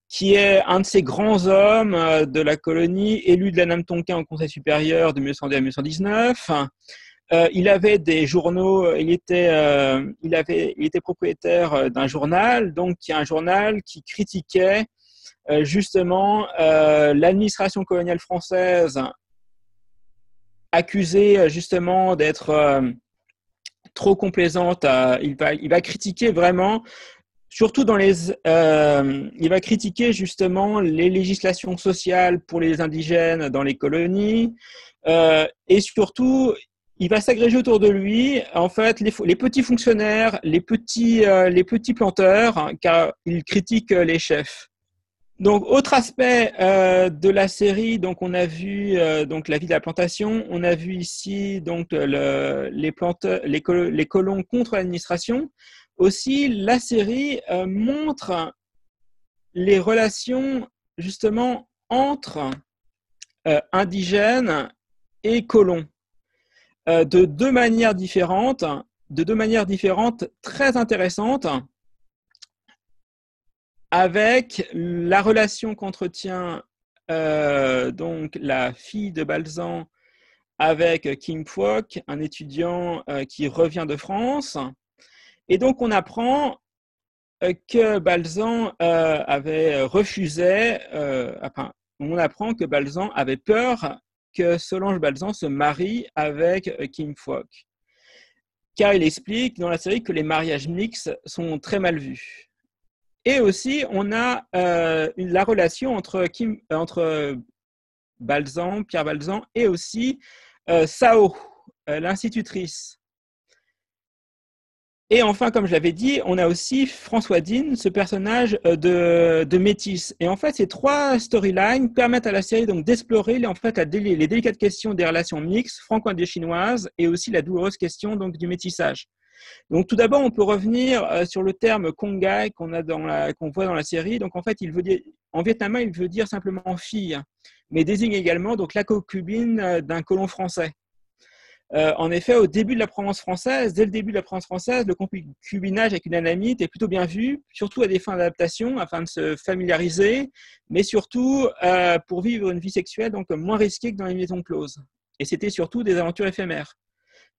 qui est un de ces grands hommes de la colonie, élu de la Nam-Tonkin au Conseil supérieur de 1902 à 1919. Euh, il avait des journaux, il était, il avait, il était propriétaire d'un journal, donc qui est un journal qui critiquait justement l'administration coloniale française accusé euh, justement d'être euh, trop complaisante. il, va, il va critiquer vraiment, surtout dans les. Euh, il va critiquer justement les législations sociales pour les indigènes dans les colonies. et surtout, il va s'agréger autour de lui, en fait, les, petits fonctionnaires, les petits, petits planteurs, car il critique les chefs. Donc, autre aspect euh, de la série, donc on a vu euh, donc la vie de la plantation, on a vu ici donc le, les, colons contre l'administration. Aussi, la série euh, montre les relations justement entre indigènes et colons de deux manières différentes, de deux manières différentes très intéressantes avec la relation qu'entretient euh, donc la fille de Balzan avec Kim Phuoc, un étudiant euh, qui revient de France. Et donc on apprend euh, que Balzan avait refusé, enfin, on apprend que Balzan avait peur que Solange Balzan se marie avec Kim Phuoc. Car il explique dans la série que les mariages mixtes sont très mal vus. Et aussi, on a euh, la relation entre, Kim, entre Balzan, Pierre Balzan, et aussi euh, Sao, euh, l'institutrice. Et enfin, comme je l'avais dit, on a aussi François Dean, ce personnage de, de métis. Et en fait, ces trois storylines permettent à la série d'explorer les délicates questions des relations mixtes franco-indo-chinoises et aussi la douloureuse question donc du métissage. Donc tout d'abord, on peut revenir euh, sur le terme kongai qu'on voit dans la série. Donc en fait, il veut dire, en vietnamien, il veut dire simplement fille, mais désigne également donc la concubine euh, d'un colon français. Euh, en effet, au début de la Provence française, dès le début de la Provence française, le concubinage avec une anamite est plutôt bien vu, surtout à des fins d'adaptation, afin de se familiariser, mais surtout pour vivre une vie sexuelle donc moins risquée que dans les maisons closes. Et c'était surtout des aventures éphémères.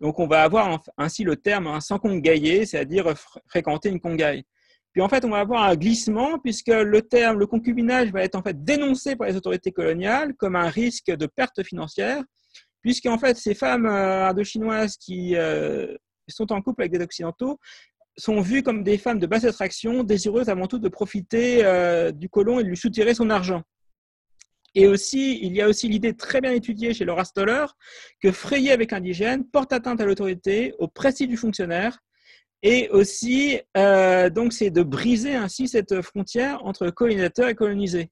Donc, on va avoir ainsi le terme sans c'est-à-dire fréquenter une congaille. Puis en fait, on va avoir un glissement puisque le terme, le concubinage va être en fait dénoncé par les autorités coloniales comme un risque de perte financière, puisqu'en fait, ces femmes euh, indochinoises qui euh, sont en couple avec des occidentaux sont vues comme des femmes de basse attraction, désireuses avant tout de profiter euh, du colon et de lui soutirer son argent. Et aussi, il y a aussi l'idée très bien étudiée chez Laura Stoller que frayer avec indigène porte atteinte à l'autorité, au prestige du fonctionnaire, et aussi, euh, donc, c'est de briser ainsi cette frontière entre colonisateur et colonisé.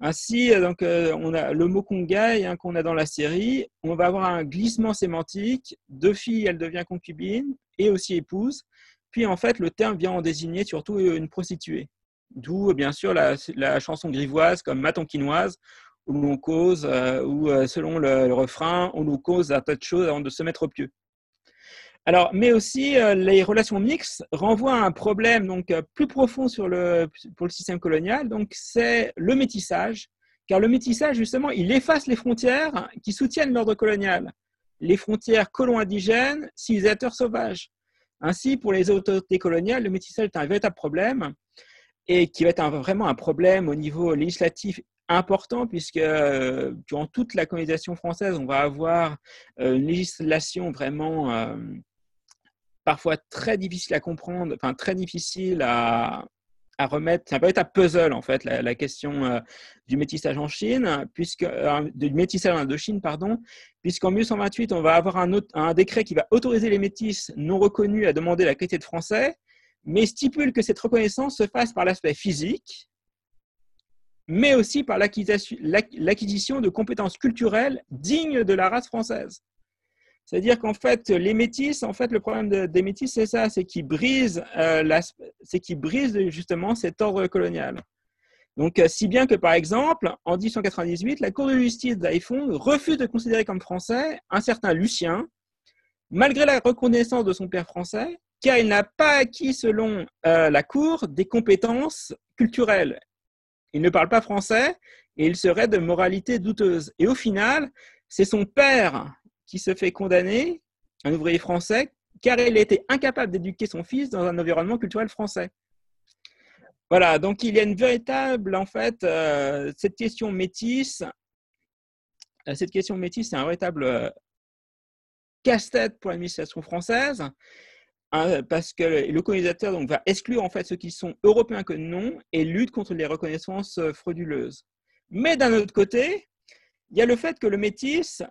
Ainsi, euh, donc, euh, on a le mot kongai hein, qu'on a dans la série. On va avoir un glissement sémantique. Deux filles, elle devient concubine et aussi épouse. Puis, en fait, le terme vient en désigner surtout une prostituée. D'où, bien sûr, la, chanson grivoise comme Matonquinoise, où l'on cause, euh, euh, selon le, refrain, on nous cause un tas de choses avant de se mettre au pieu. Alors, mais aussi, euh, les relations mixtes renvoient à un problème donc, plus profond pour le système colonial, donc c'est le métissage, car le métissage, justement, il efface les frontières qui soutiennent l'ordre colonial, les frontières colons-indigènes, civilisateurs sauvages. Ainsi, pour les autorités coloniales, le métissage est un véritable problème et qui va être vraiment un problème au niveau législatif important puisque euh, durant toute la colonisation française, on va avoir euh, une législation vraiment euh, parfois très difficile à comprendre, enfin très difficile à, remettre, c'est un véritable puzzle en fait, la, question euh, du métissage en Chine, puisque euh, du métissage en Indochine, pardon, puisqu'en 1828 on va avoir un, un décret qui va autoriser les métis non reconnus à demander la qualité de français, mais stipule que cette reconnaissance se fasse par l'aspect physique, mais aussi par l'acquisition de compétences culturelles dignes de la race française. C'est-à-dire qu'en fait, les métis, en fait, le problème des métis, c'est ça, c'est qu'ils brisent, euh, c'est brisent justement cet ordre colonial. Donc, euh, si bien que, par exemple, en 1898, la Cour de justice d'Haïphong refuse de considérer comme français un certain Lucien, malgré la reconnaissance de son père français, car il n'a pas acquis, selon euh, la Cour, des compétences culturelles. Il ne parle pas français et il serait de moralité douteuse. Et au final, c'est son père qui se fait condamner, un ouvrier français, car il était incapable d'éduquer son fils dans un environnement culturel français. Voilà, donc il y a une véritable, en fait, euh, cette question métisse, euh, cette question métisse, c'est un véritable euh, casse-tête pour l'administration française, hein, parce que le colonisateur donc, va exclure en fait ceux qui sont européens que non et lutte contre les reconnaissances frauduleuses. Mais d'un autre côté, il y a le fait que le métis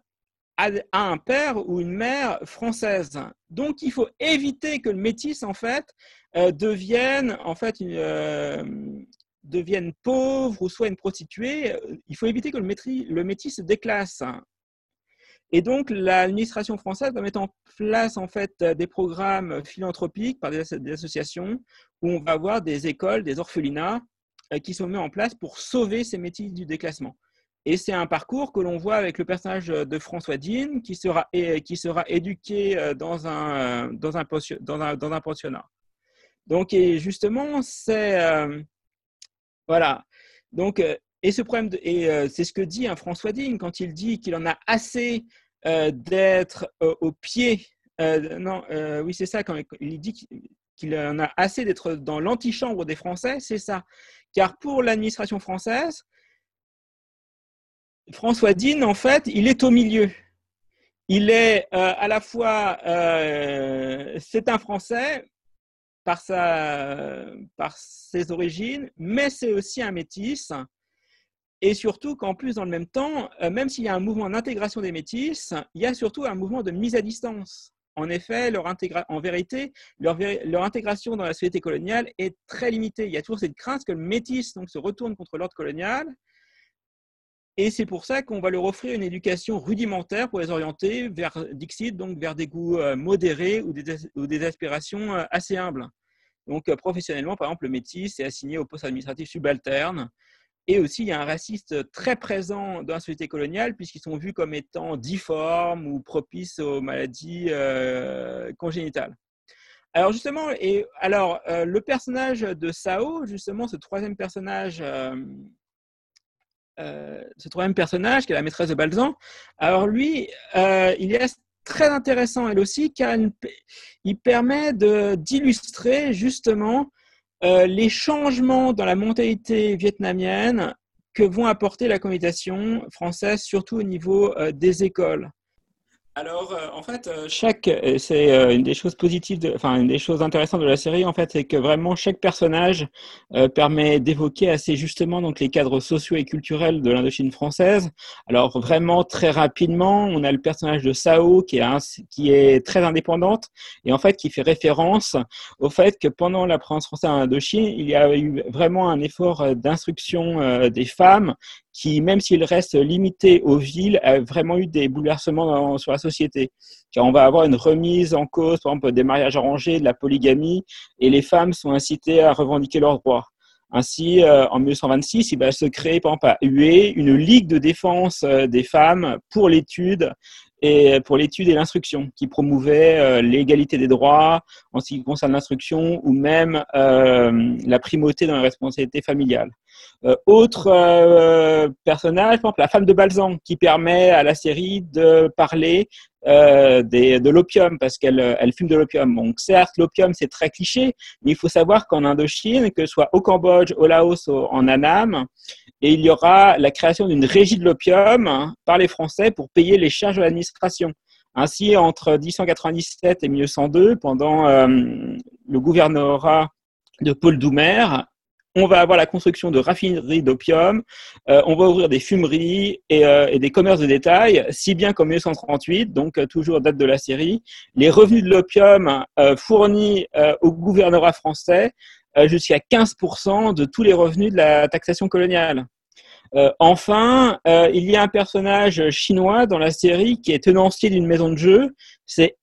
a, un père ou une mère française. Donc, il faut éviter que le métis, en fait, euh, devienne, en fait, euh, devienne pauvre ou soit une prostituée. Il faut éviter que le, le métis se déclasse. Et donc, l'administration française va mettre en place, en fait, des programmes philanthropiques par des, associations où on va avoir des écoles, des orphelinats euh, qui sont mis en place pour sauver ces métis du déclassement. Et c'est un parcours que l'on voit avec le personnage de François Dean, qui sera, qui sera éduqué euh, dans un, dans un, dans un, pensionnat. Donc, justement, c'est. Euh, voilà. Donc, euh, et ce problème, et c'est ce que dit un François Dean quand il dit qu'il en a assez d'être au pied. non, oui, c'est ça, quand il dit qu'il en a assez d'être dans l'antichambre des Français, c'est ça. Car pour l'administration française, François Dean, en fait, il est au milieu. Il est euh, à la fois, euh, c'est un Français par, sa, par ses origines, mais c'est aussi un métis. Et surtout qu'en plus, dans le même temps, euh, même s'il y a un mouvement d'intégration des métis, il y a surtout un mouvement de mise à distance. En effet, leur en vérité, leur, leur, intégration dans la société coloniale est très limitée. Il y a toujours cette crainte que le métis donc, se retourne contre l'ordre colonial et c'est pour ça qu'on va leur offrir une éducation rudimentaire pour les orienter vers Dixit, donc vers des goûts euh, modérés ou des, aspirations euh, assez humbles. Donc, euh, professionnellement, par exemple, le métis est assigné au poste administratif subalterne. Et aussi, il y a un raciste très présent dans la société coloniale, puisqu'ils sont vus comme étant difformes ou propices aux maladies congénitales. Alors, justement, et, alors, le personnage de Sao, justement, ce troisième personnage ce troisième personnage, qui est la maîtresse de Balzan, alors lui, euh, il est très intéressant elle aussi, car il, permet d'illustrer justement euh, les changements dans la mentalité vietnamienne que vont apporter la colonisation française, surtout au niveau des écoles. Alors, euh, en fait, euh, chaque, euh, c'est une des choses positives, enfin une des choses intéressantes de la série, en fait, c'est que vraiment chaque personnage permet d'évoquer assez justement donc les cadres sociaux et culturels de l'Indochine française. Alors vraiment très rapidement, on a le personnage de Sao qui est qui est très indépendante et en fait qui fait référence au fait que pendant la présence française en Indochine, il y a eu vraiment un effort d'instruction des femmes qui, même s'il reste limité aux villes, a vraiment eu des bouleversements sur la société. Car on va avoir une remise en cause, par exemple, des mariages arrangés, de la polygamie, et les femmes sont incitées à revendiquer leurs droits. Ainsi, euh, en 1926, il va se créer, par exemple, à UE, une ligue de défense euh, des femmes pour l'étude et pour l'étude et l'instruction, qui promouvait euh, l'égalité des droits en ce qui concerne l'instruction ou même la primauté dans la responsabilité familiale. Euh, autre euh, personnage, par exemple, la femme de Balzan, qui permet à la série de parler euh, de l'opium, parce qu'elle elle fume de l'opium. Donc certes, l'opium, c'est très cliché, mais il faut savoir qu'en Indochine, que ce soit au Cambodge, au Laos, ou en Annam, il y aura la création d'une régie de l'opium hein, par les Français pour payer les charges de l'administration. Ainsi, entre 1897 et 1902, pendant le gouvernorat de Paul Doumer, on va avoir la construction de raffineries d'opium, euh, on va ouvrir des fumeries et, euh, et, des commerces de détail, si bien qu'en 1938, donc euh, toujours date de la série, les revenus de l'opium fournis au gouvernorat français jusqu'à 15% de tous les revenus de la taxation coloniale. enfin, il y a un personnage chinois dans la série qui est tenancier d'une maison de jeu. C'est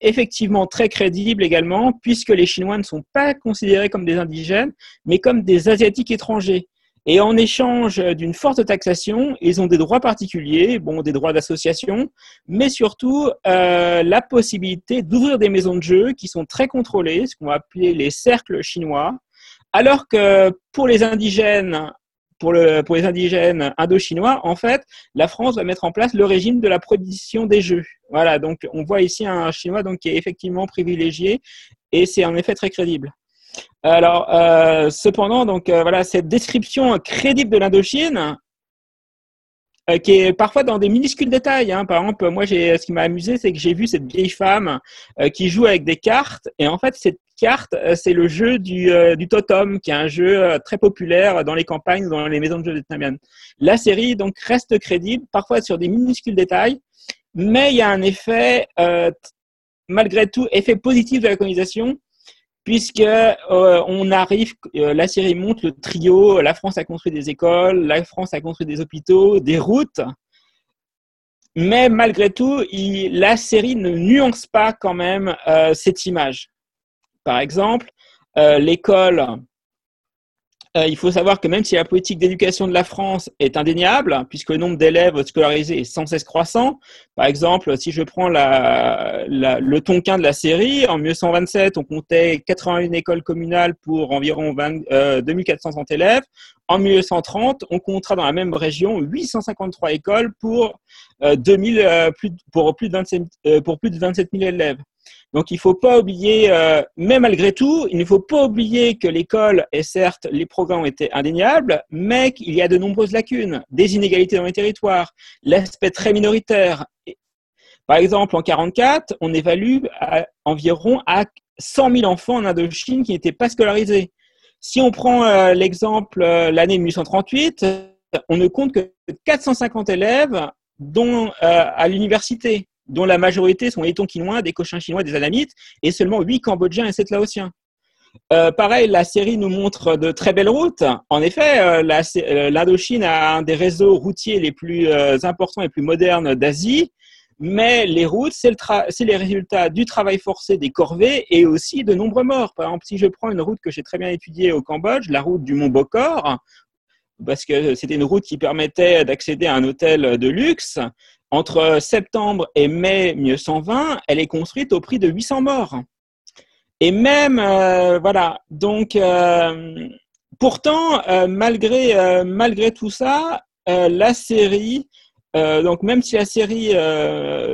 effectivement très crédible également, puisque les Chinois ne sont pas considérés comme des indigènes, mais comme des Asiatiques étrangers. Et en échange d'une forte taxation, ils ont des droits particuliers, bon, des droits d'association, mais surtout euh, la possibilité d'ouvrir des maisons de jeu qui sont très contrôlées, ce qu'on va appeler les cercles chinois, alors que pour les indigènes, pour, le, pour les indigènes indo-chinois, en fait, la France va mettre en place le régime de la prohibition des jeux. Voilà, donc on voit ici un Chinois donc, qui est effectivement privilégié et c'est en effet très crédible. Alors, euh, cependant, donc euh, voilà, cette description crédible de l'Indochine, euh, qui est parfois dans des minuscules détails. Hein. Par exemple, moi, ce qui m'a amusé, c'est que j'ai vu cette vieille femme qui joue avec des cartes, et en fait, cette carte, c'est le jeu du, du, Totem, qui est un jeu très populaire dans les campagnes, dans les maisons de jeux vietnamiennes. La série donc reste crédible, parfois sur des minuscules détails, mais il y a un effet, malgré tout, effet positif de la colonisation puisque euh, on arrive, euh, la série montre le trio, la France a construit des écoles, la France a construit des hôpitaux, des routes, mais malgré tout, la série ne nuance pas quand même euh, cette image. Par exemple, l'école euh, il faut savoir que même si la politique d'éducation de la France est indéniable, puisque le nombre d'élèves scolarisés est sans cesse croissant, par exemple, si je prends le tonquin de la série, en 1927, on comptait 81 écoles communales pour environ 20, 2430 euh, élèves. En 1930, on comptera dans la même région 853 écoles pour, 2000, euh, plus, pour, plus de 27, pour plus de 27 000 élèves. Donc il ne faut pas oublier, euh, mais malgré tout, il ne faut pas oublier que l'école est certes, les programmes été indéniables, mais qu'il y a de nombreuses lacunes, des inégalités dans les territoires, l'aspect très minoritaire. Par exemple, en 44, on évalue à environ à 100 000 enfants en Indochine qui n'étaient pas scolarisés. Si on prend euh, l'exemple euh, l'année 1838, on ne compte que 450 élèves dont à l'université dont la majorité sont des Tonquinois, des Cochins chinois, des Anamites, et seulement 8 Cambodgiens et 7 Laotiens. Euh, pareil, la série nous montre de très belles routes. En effet, euh, euh, l'Indochine a un des réseaux routiers les plus importants et plus modernes d'Asie, mais les routes, c'est le les résultats du travail forcé des corvées et aussi de nombreux morts. Par exemple, si je prends une route que j'ai très bien étudiée au Cambodge, la route du Mont Bokor, parce que c'était une route qui permettait d'accéder à un hôtel de luxe, entre septembre et mai 1920, elle est construite au prix de 800 morts. Et même, euh, voilà, donc, euh, pourtant, euh, malgré, malgré tout ça, la série, donc même si la série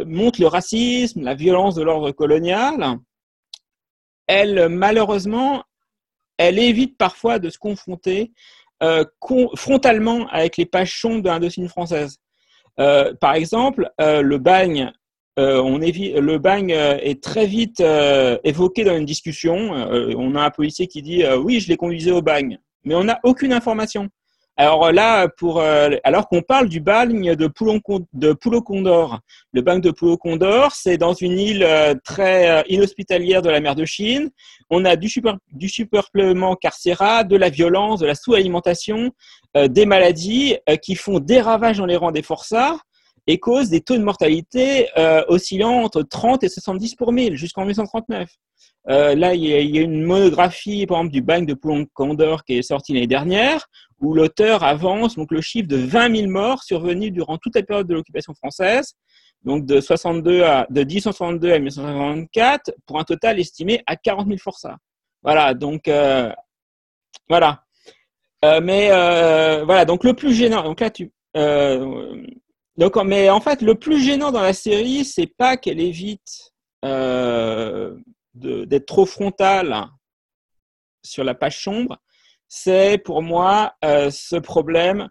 montre le racisme, la violence de l'ordre colonial, elle, malheureusement, elle évite parfois de se confronter frontalement avec les pages de l'Indochine française. Euh, par exemple, euh, le bagne, euh, on le bagne est très vite évoqué dans une discussion. on a un policier qui dit oui, je l'ai conduisé au bagne, mais on n'a aucune information. Alors là, pour, alors qu'on parle du bagne de Poulo, de Condor, le bagne de Poulo Condor, c'est dans une île très inhospitalière de la mer de Chine. On a du, super, du carcéral, de la violence, de la sous-alimentation, euh, des maladies euh, qui font des ravages dans les rangs des forçats et causent des taux de mortalité euh, oscillant entre 30 et 70 pour 1000 jusqu'en 1939. là, il y, a, une monographie, par exemple, du bagne de Poulon Condor qui est sortie l'année dernière, où l'auteur avance donc le chiffre de 20 000 morts survenus durant toute la période de l'occupation française, donc de, 62 à, de 1862 à 1954, pour un total estimé à 40 000 forçats. Voilà, donc voilà. Euh, mais euh, voilà, donc le plus gênant. Donc là, tu. Euh, donc, mais en fait, le plus gênant dans la série, c'est pas qu'elle évite d'être trop frontale sur la page sombre. C'est pour moi ce problème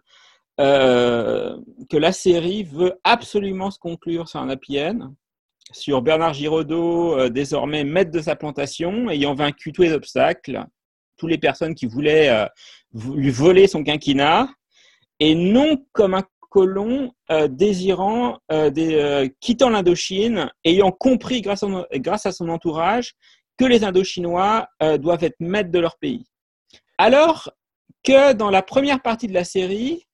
que la série veut absolument se conclure sur un happy sur Bernard Giraudot, désormais maître de sa plantation, ayant vaincu tous les obstacles, toutes les personnes qui voulaient lui voler son quinquennat, et non comme un colon désirant, des, quittant l'Indochine, ayant compris grâce à son entourage que les Indochinois doivent être maîtres de leur pays. Alors que dans la première partie de la série,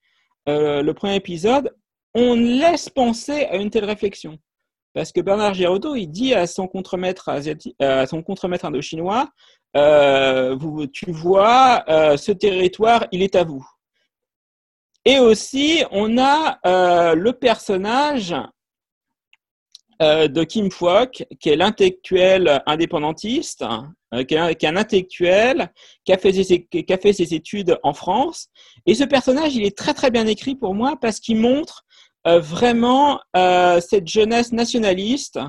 le premier épisode, on laisse penser à une telle réflexion. Parce que Bernard Giraudot, il dit à son contremaître, à son contremaître indochinois, euh, vous, tu vois, euh, ce territoire, il est à vous. Et aussi, on a euh, le personnage de Kim Phuoc, qui est l'intellectuel indépendantiste, qui est, un, intellectuel, qui a, fait ses, études en France. Et ce personnage, il est très très bien écrit pour moi parce qu'il montre euh, vraiment euh, cette jeunesse nationaliste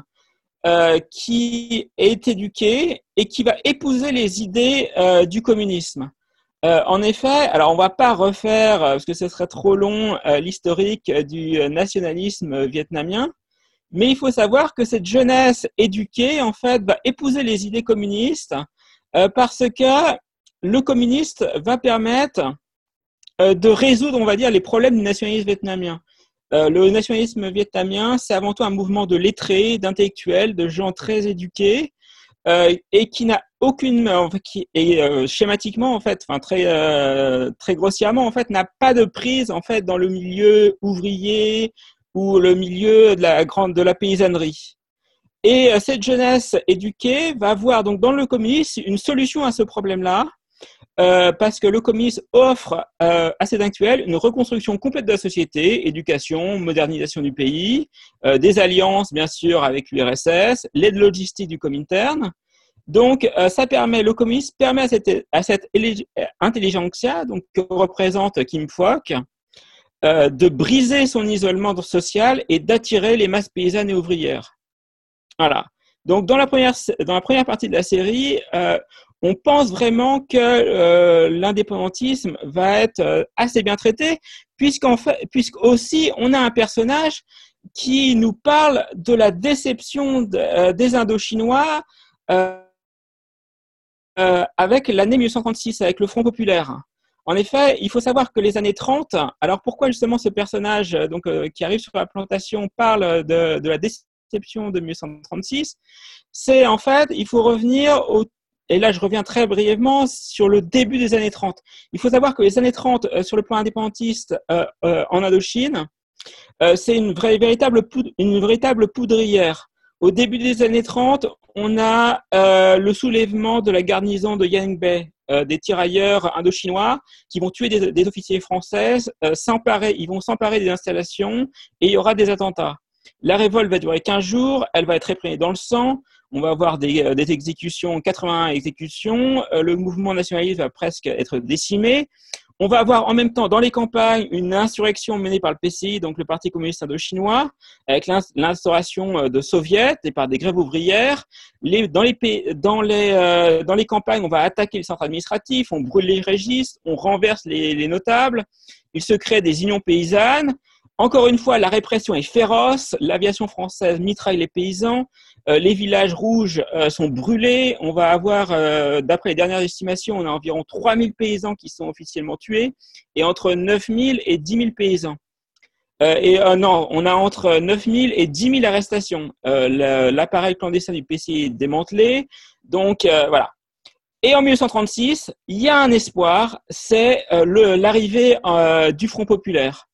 euh, qui est éduquée et qui va épouser les idées du communisme. En effet, alors on va pas refaire, parce que ce serait trop long, l'historique du nationalisme vietnamien, mais il faut savoir que cette jeunesse éduquée, en fait, va épouser les idées communistes parce que le communiste va permettre de résoudre, on va dire, les problèmes du nationalisme vietnamien. Euh, le nationalisme vietnamien, c'est avant tout un mouvement de lettrés, d'intellectuels, de gens très éduqués euh, et qui n'a aucune, qui, et euh, schématiquement en fait, enfin très très grossièrement en fait, n'a pas de prise en fait dans le milieu ouvrier ou le milieu de la grande de la paysannerie. Et cette jeunesse éduquée va voir donc dans le communisme une solution à ce problème-là, euh, parce que le communisme offre euh, à ses actuels une reconstruction complète de la société, éducation, modernisation du pays, euh, des alliances bien sûr avec l'URSS, l'aide logistique du Comintern. Donc ça permet, le communisme permet à cette, à cette intelligentsia, donc que représente Kim Phuoc, de briser son isolement social et d'attirer les masses paysannes et ouvrières. Voilà. Donc dans la première dans la première partie de la série, on pense vraiment que euh, l'indépendantisme va être euh, assez bien traité, puisqu'en fait, puisqu'aussi on a un personnage qui nous parle de la déception euh, des Indochinois avec l'année 1936, avec le Front populaire. En effet, il faut savoir que les années 30, alors pourquoi justement ce personnage donc, qui arrive sur la plantation parle de la déception de 1936 C'est en fait, il faut revenir au et là, je reviens très brièvement sur le début des années 30. Il faut savoir que les années 30, euh, sur le plan indépendantiste euh, euh, en Indochine, c'est une, vraie, véritable une véritable poudrière. Au début des années 30, on a le soulèvement de la garnison de Yangbei, des tirailleurs indochinois qui vont tuer des, des officiers français, ils vont s'emparer des installations et il y aura des attentats. La révolte va durer 15 jours, elle va être réprimée dans le sang, on va avoir des, euh, exécutions, 81 exécutions, euh, le mouvement nationaliste va presque être décimé. On va avoir en même temps dans les campagnes une insurrection menée par le PCI, donc le Parti communiste indo-chinois, avec l'instauration euh, de soviets et par des grèves ouvrières. dans, les, dans, les, campagnes, on va attaquer les centres administratifs, on brûle les registres, on renverse les notables, il se crée des unions paysannes. Encore une fois, la répression est féroce, l'aviation française mitraille les paysans, euh, les villages rouges euh, sont brûlés. On va avoir, euh, d'après les dernières estimations, on a environ 3000 paysans qui sont officiellement tués et entre 9000 et 10 000 paysans. et non, on a entre 9000 et 10 000 arrestations. L'appareil clandestin du PC est démantelé. Donc voilà. Et en 1936, il y a un espoir, c'est l'arrivée du Front populaire.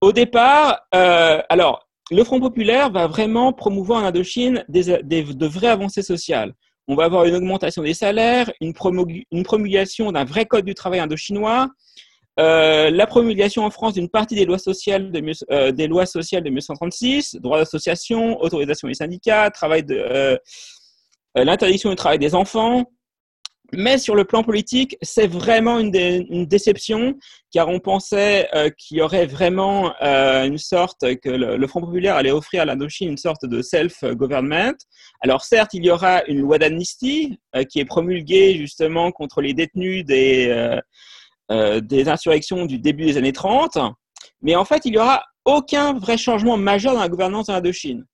Au départ, alors le Front populaire va vraiment promouvoir en Indochine des, de vraies avancées sociales. On va avoir une augmentation des salaires, une, promulgation d'un vrai code du travail indochinois, euh, la promulgation en France d'une partie des lois sociales de, euh, des lois sociales de 1936, droit d'association, autorisation des syndicats, travail de euh, l'interdiction du travail des enfants, mais sur le plan politique, c'est vraiment une, déception, car on pensait euh, qu'il y aurait vraiment euh, une sorte, que le, Front populaire allait offrir à l'Indochine une sorte de self-government. Alors certes, il y aura une loi d'amnistie euh, qui est promulguée justement contre les détenus des, des insurrections du début des années 30, mais en fait, il n'y aura aucun vrai changement majeur dans la gouvernance de l'Indochine.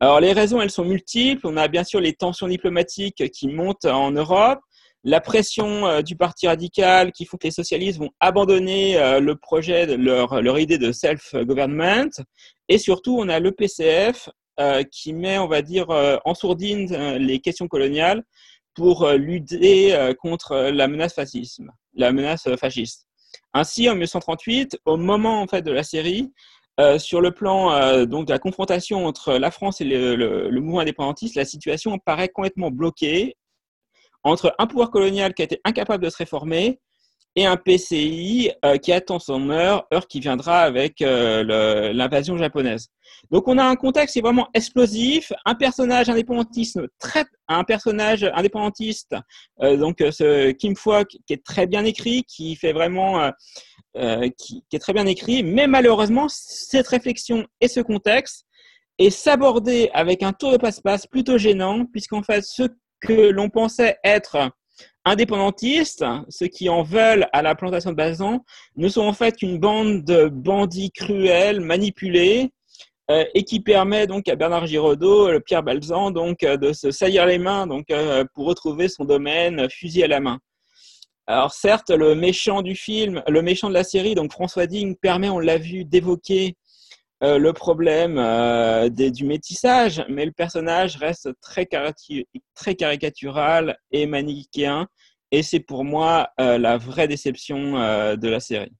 Alors les raisons, elles sont multiples. On a bien sûr les tensions diplomatiques qui montent en Europe. La pression du parti radical qui font que les socialistes vont abandonner le projet, leur, idée de self-government. Et surtout, on a le PCF qui met, on va dire, en sourdine les questions coloniales pour lutter contre la menace fascisme, la menace fasciste. Ainsi, en 1938, au moment en fait de la série, euh, sur le plan euh, donc de la confrontation entre la France et le, mouvement indépendantiste, la situation paraît complètement bloquée entre un pouvoir colonial qui a été incapable de se réformer et un PCI euh, qui attend son heure, heure qui viendra avec l'invasion japonaise. Donc on a un contexte qui est vraiment explosif, un personnage indépendantiste très, un personnage indépendantiste, euh, donc euh, ce Kim Fook qui est très bien écrit, qui fait vraiment, euh, qui, est très bien écrit, mais malheureusement cette réflexion et ce contexte est s'aborder avec un tour de passe-passe plutôt gênant, puisqu'en fait ce que l'on pensait être indépendantistes, ceux qui en veulent à la plantation de Bazan, ne sont en fait qu'une bande de bandits cruels, manipulés, euh, et qui permet donc à Bernard Giraudot, Pierre Balzan, donc euh, de se saillir les mains euh, pour retrouver son domaine fusil à la main. Alors certes, le méchant du film, le méchant de la série, donc François Digne, permet, on l'a vu, d'évoquer le problème du métissage, mais le personnage reste très, très caricatural et manichéen, et c'est pour moi la vraie déception de la série.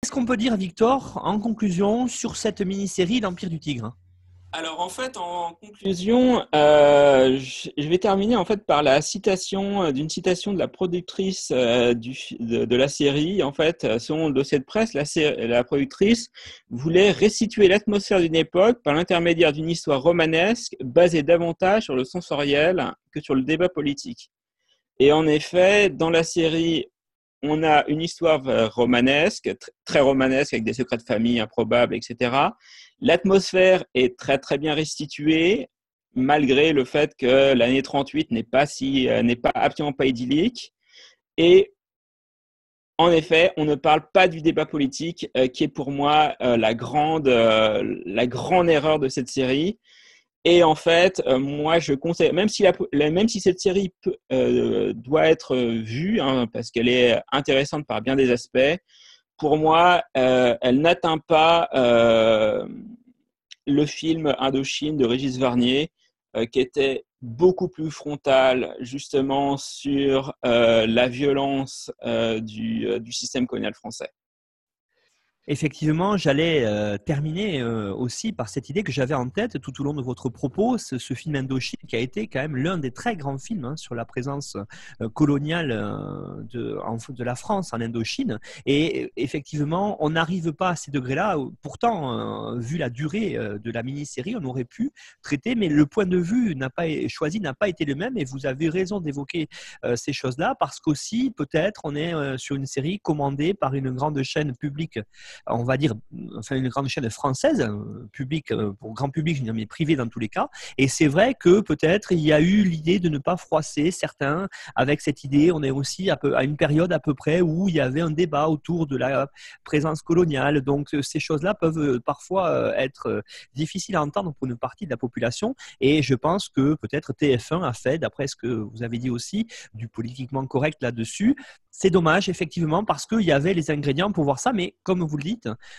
Qu'est-ce qu'on peut dire, Victor, en conclusion, sur cette mini-série L'Empire du Tigre? Alors en fait, en conclusion, euh, je vais terminer en fait par la citation euh, d'une citation de la productrice euh, de, la série. En fait, selon le dossier de presse, la, la productrice voulait restituer l'atmosphère d'une époque par l'intermédiaire d'une histoire romanesque basée davantage sur le sensoriel que sur le débat politique. Et en effet, dans la série, on a une histoire euh, romanesque, très romanesque, avec des secrets de famille improbables, etc. L'atmosphère est très très bien restituée, malgré le fait que l'année 38 n'est pas si euh, n'est pas absolument pas idyllique. Et en effet, on ne parle pas du débat politique, euh, qui est pour moi la la grande erreur de cette série. Et en fait, euh, moi, je conseille, même si, la, même si cette série euh, doit être vue, hein, parce qu'elle est intéressante par bien des aspects, pour moi, euh, elle n'atteint pas le film Indochine de Régis Varnier, qui était beaucoup plus frontal, justement, sur la violence du système colonial français. Effectivement, j'allais euh, terminer euh, aussi par cette idée que j'avais en tête tout au long de votre propos, ce, film Indochine qui a été quand même l'un des très grands films hein, sur la présence euh, coloniale de, de, la France en Indochine. Et effectivement, on n'arrive pas à ces degrés-là. Pourtant, vu la durée de la mini-série, on aurait pu traiter, mais le point de vue n'a pas choisi n'a pas été le même. Et vous avez raison d'évoquer ces choses-là parce qu'aussi, peut-être, on est sur une série commandée par une grande chaîne publique on va dire, enfin une grande chaîne française, euh, public euh, pour grand public, mais privé dans tous les cas. Et c'est vrai que peut-être il y a eu l'idée de ne pas froisser certains avec cette idée. On est aussi à, à une période à peu près où il y avait un débat autour de la présence coloniale. Donc euh, ces choses-là peuvent parfois être difficiles à entendre pour une partie de la population. Et je pense que peut-être TF1 a fait, d'après ce que vous avez dit aussi, du politiquement correct là-dessus. C'est dommage, effectivement, parce qu'il y avait les ingrédients pour voir ça, mais comme vous le dites,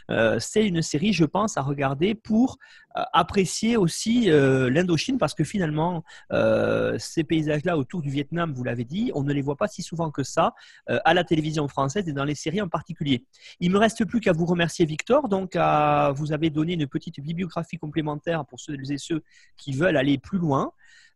euh, c'est une série, je pense, à regarder pour euh, apprécier aussi euh, l'Indochine, parce que finalement, ces paysages-là autour du Vietnam, vous l'avez dit, on ne les voit pas si souvent que ça à la télévision française et dans les séries en particulier. Il me reste plus qu'à vous remercier, Victor. Donc, vous avez donné une petite bibliographie complémentaire pour ceux et ceux qui veulent aller plus loin.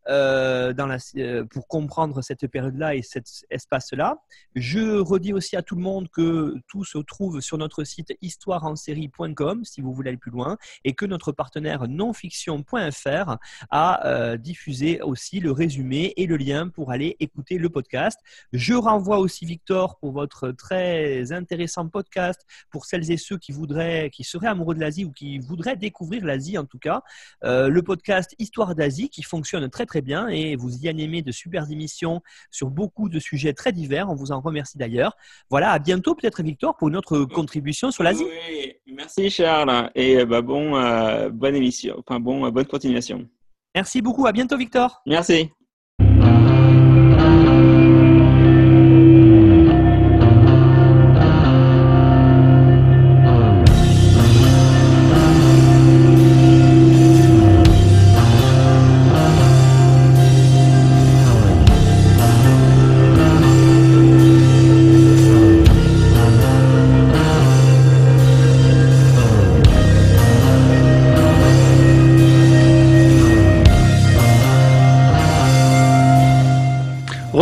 Euh, euh, pour comprendre cette période-là et cet espace-là. Je redis aussi à tout le monde que tout se trouve sur notre site histoireensérie.com si vous voulez aller plus loin et que notre partenaire nonfiction.fr a euh, diffusé aussi le résumé et le lien pour aller écouter le podcast. Je renvoie aussi Victor pour votre très intéressant podcast pour celles et ceux qui voudraient, qui seraient amoureux de l'Asie ou qui voudraient découvrir l'Asie en tout cas. le podcast Histoire d'Asie qui fonctionne très très très bien et vous y animez de super émissions sur beaucoup de sujets très divers. On vous en remercie d'ailleurs. Voilà, à bientôt peut-être Victor pour une autre contribution sur l'Asie. Oui, merci Charles et bah, bon, euh, bonne émission, enfin bon, bonne continuation. Merci beaucoup, à bientôt Victor. Merci.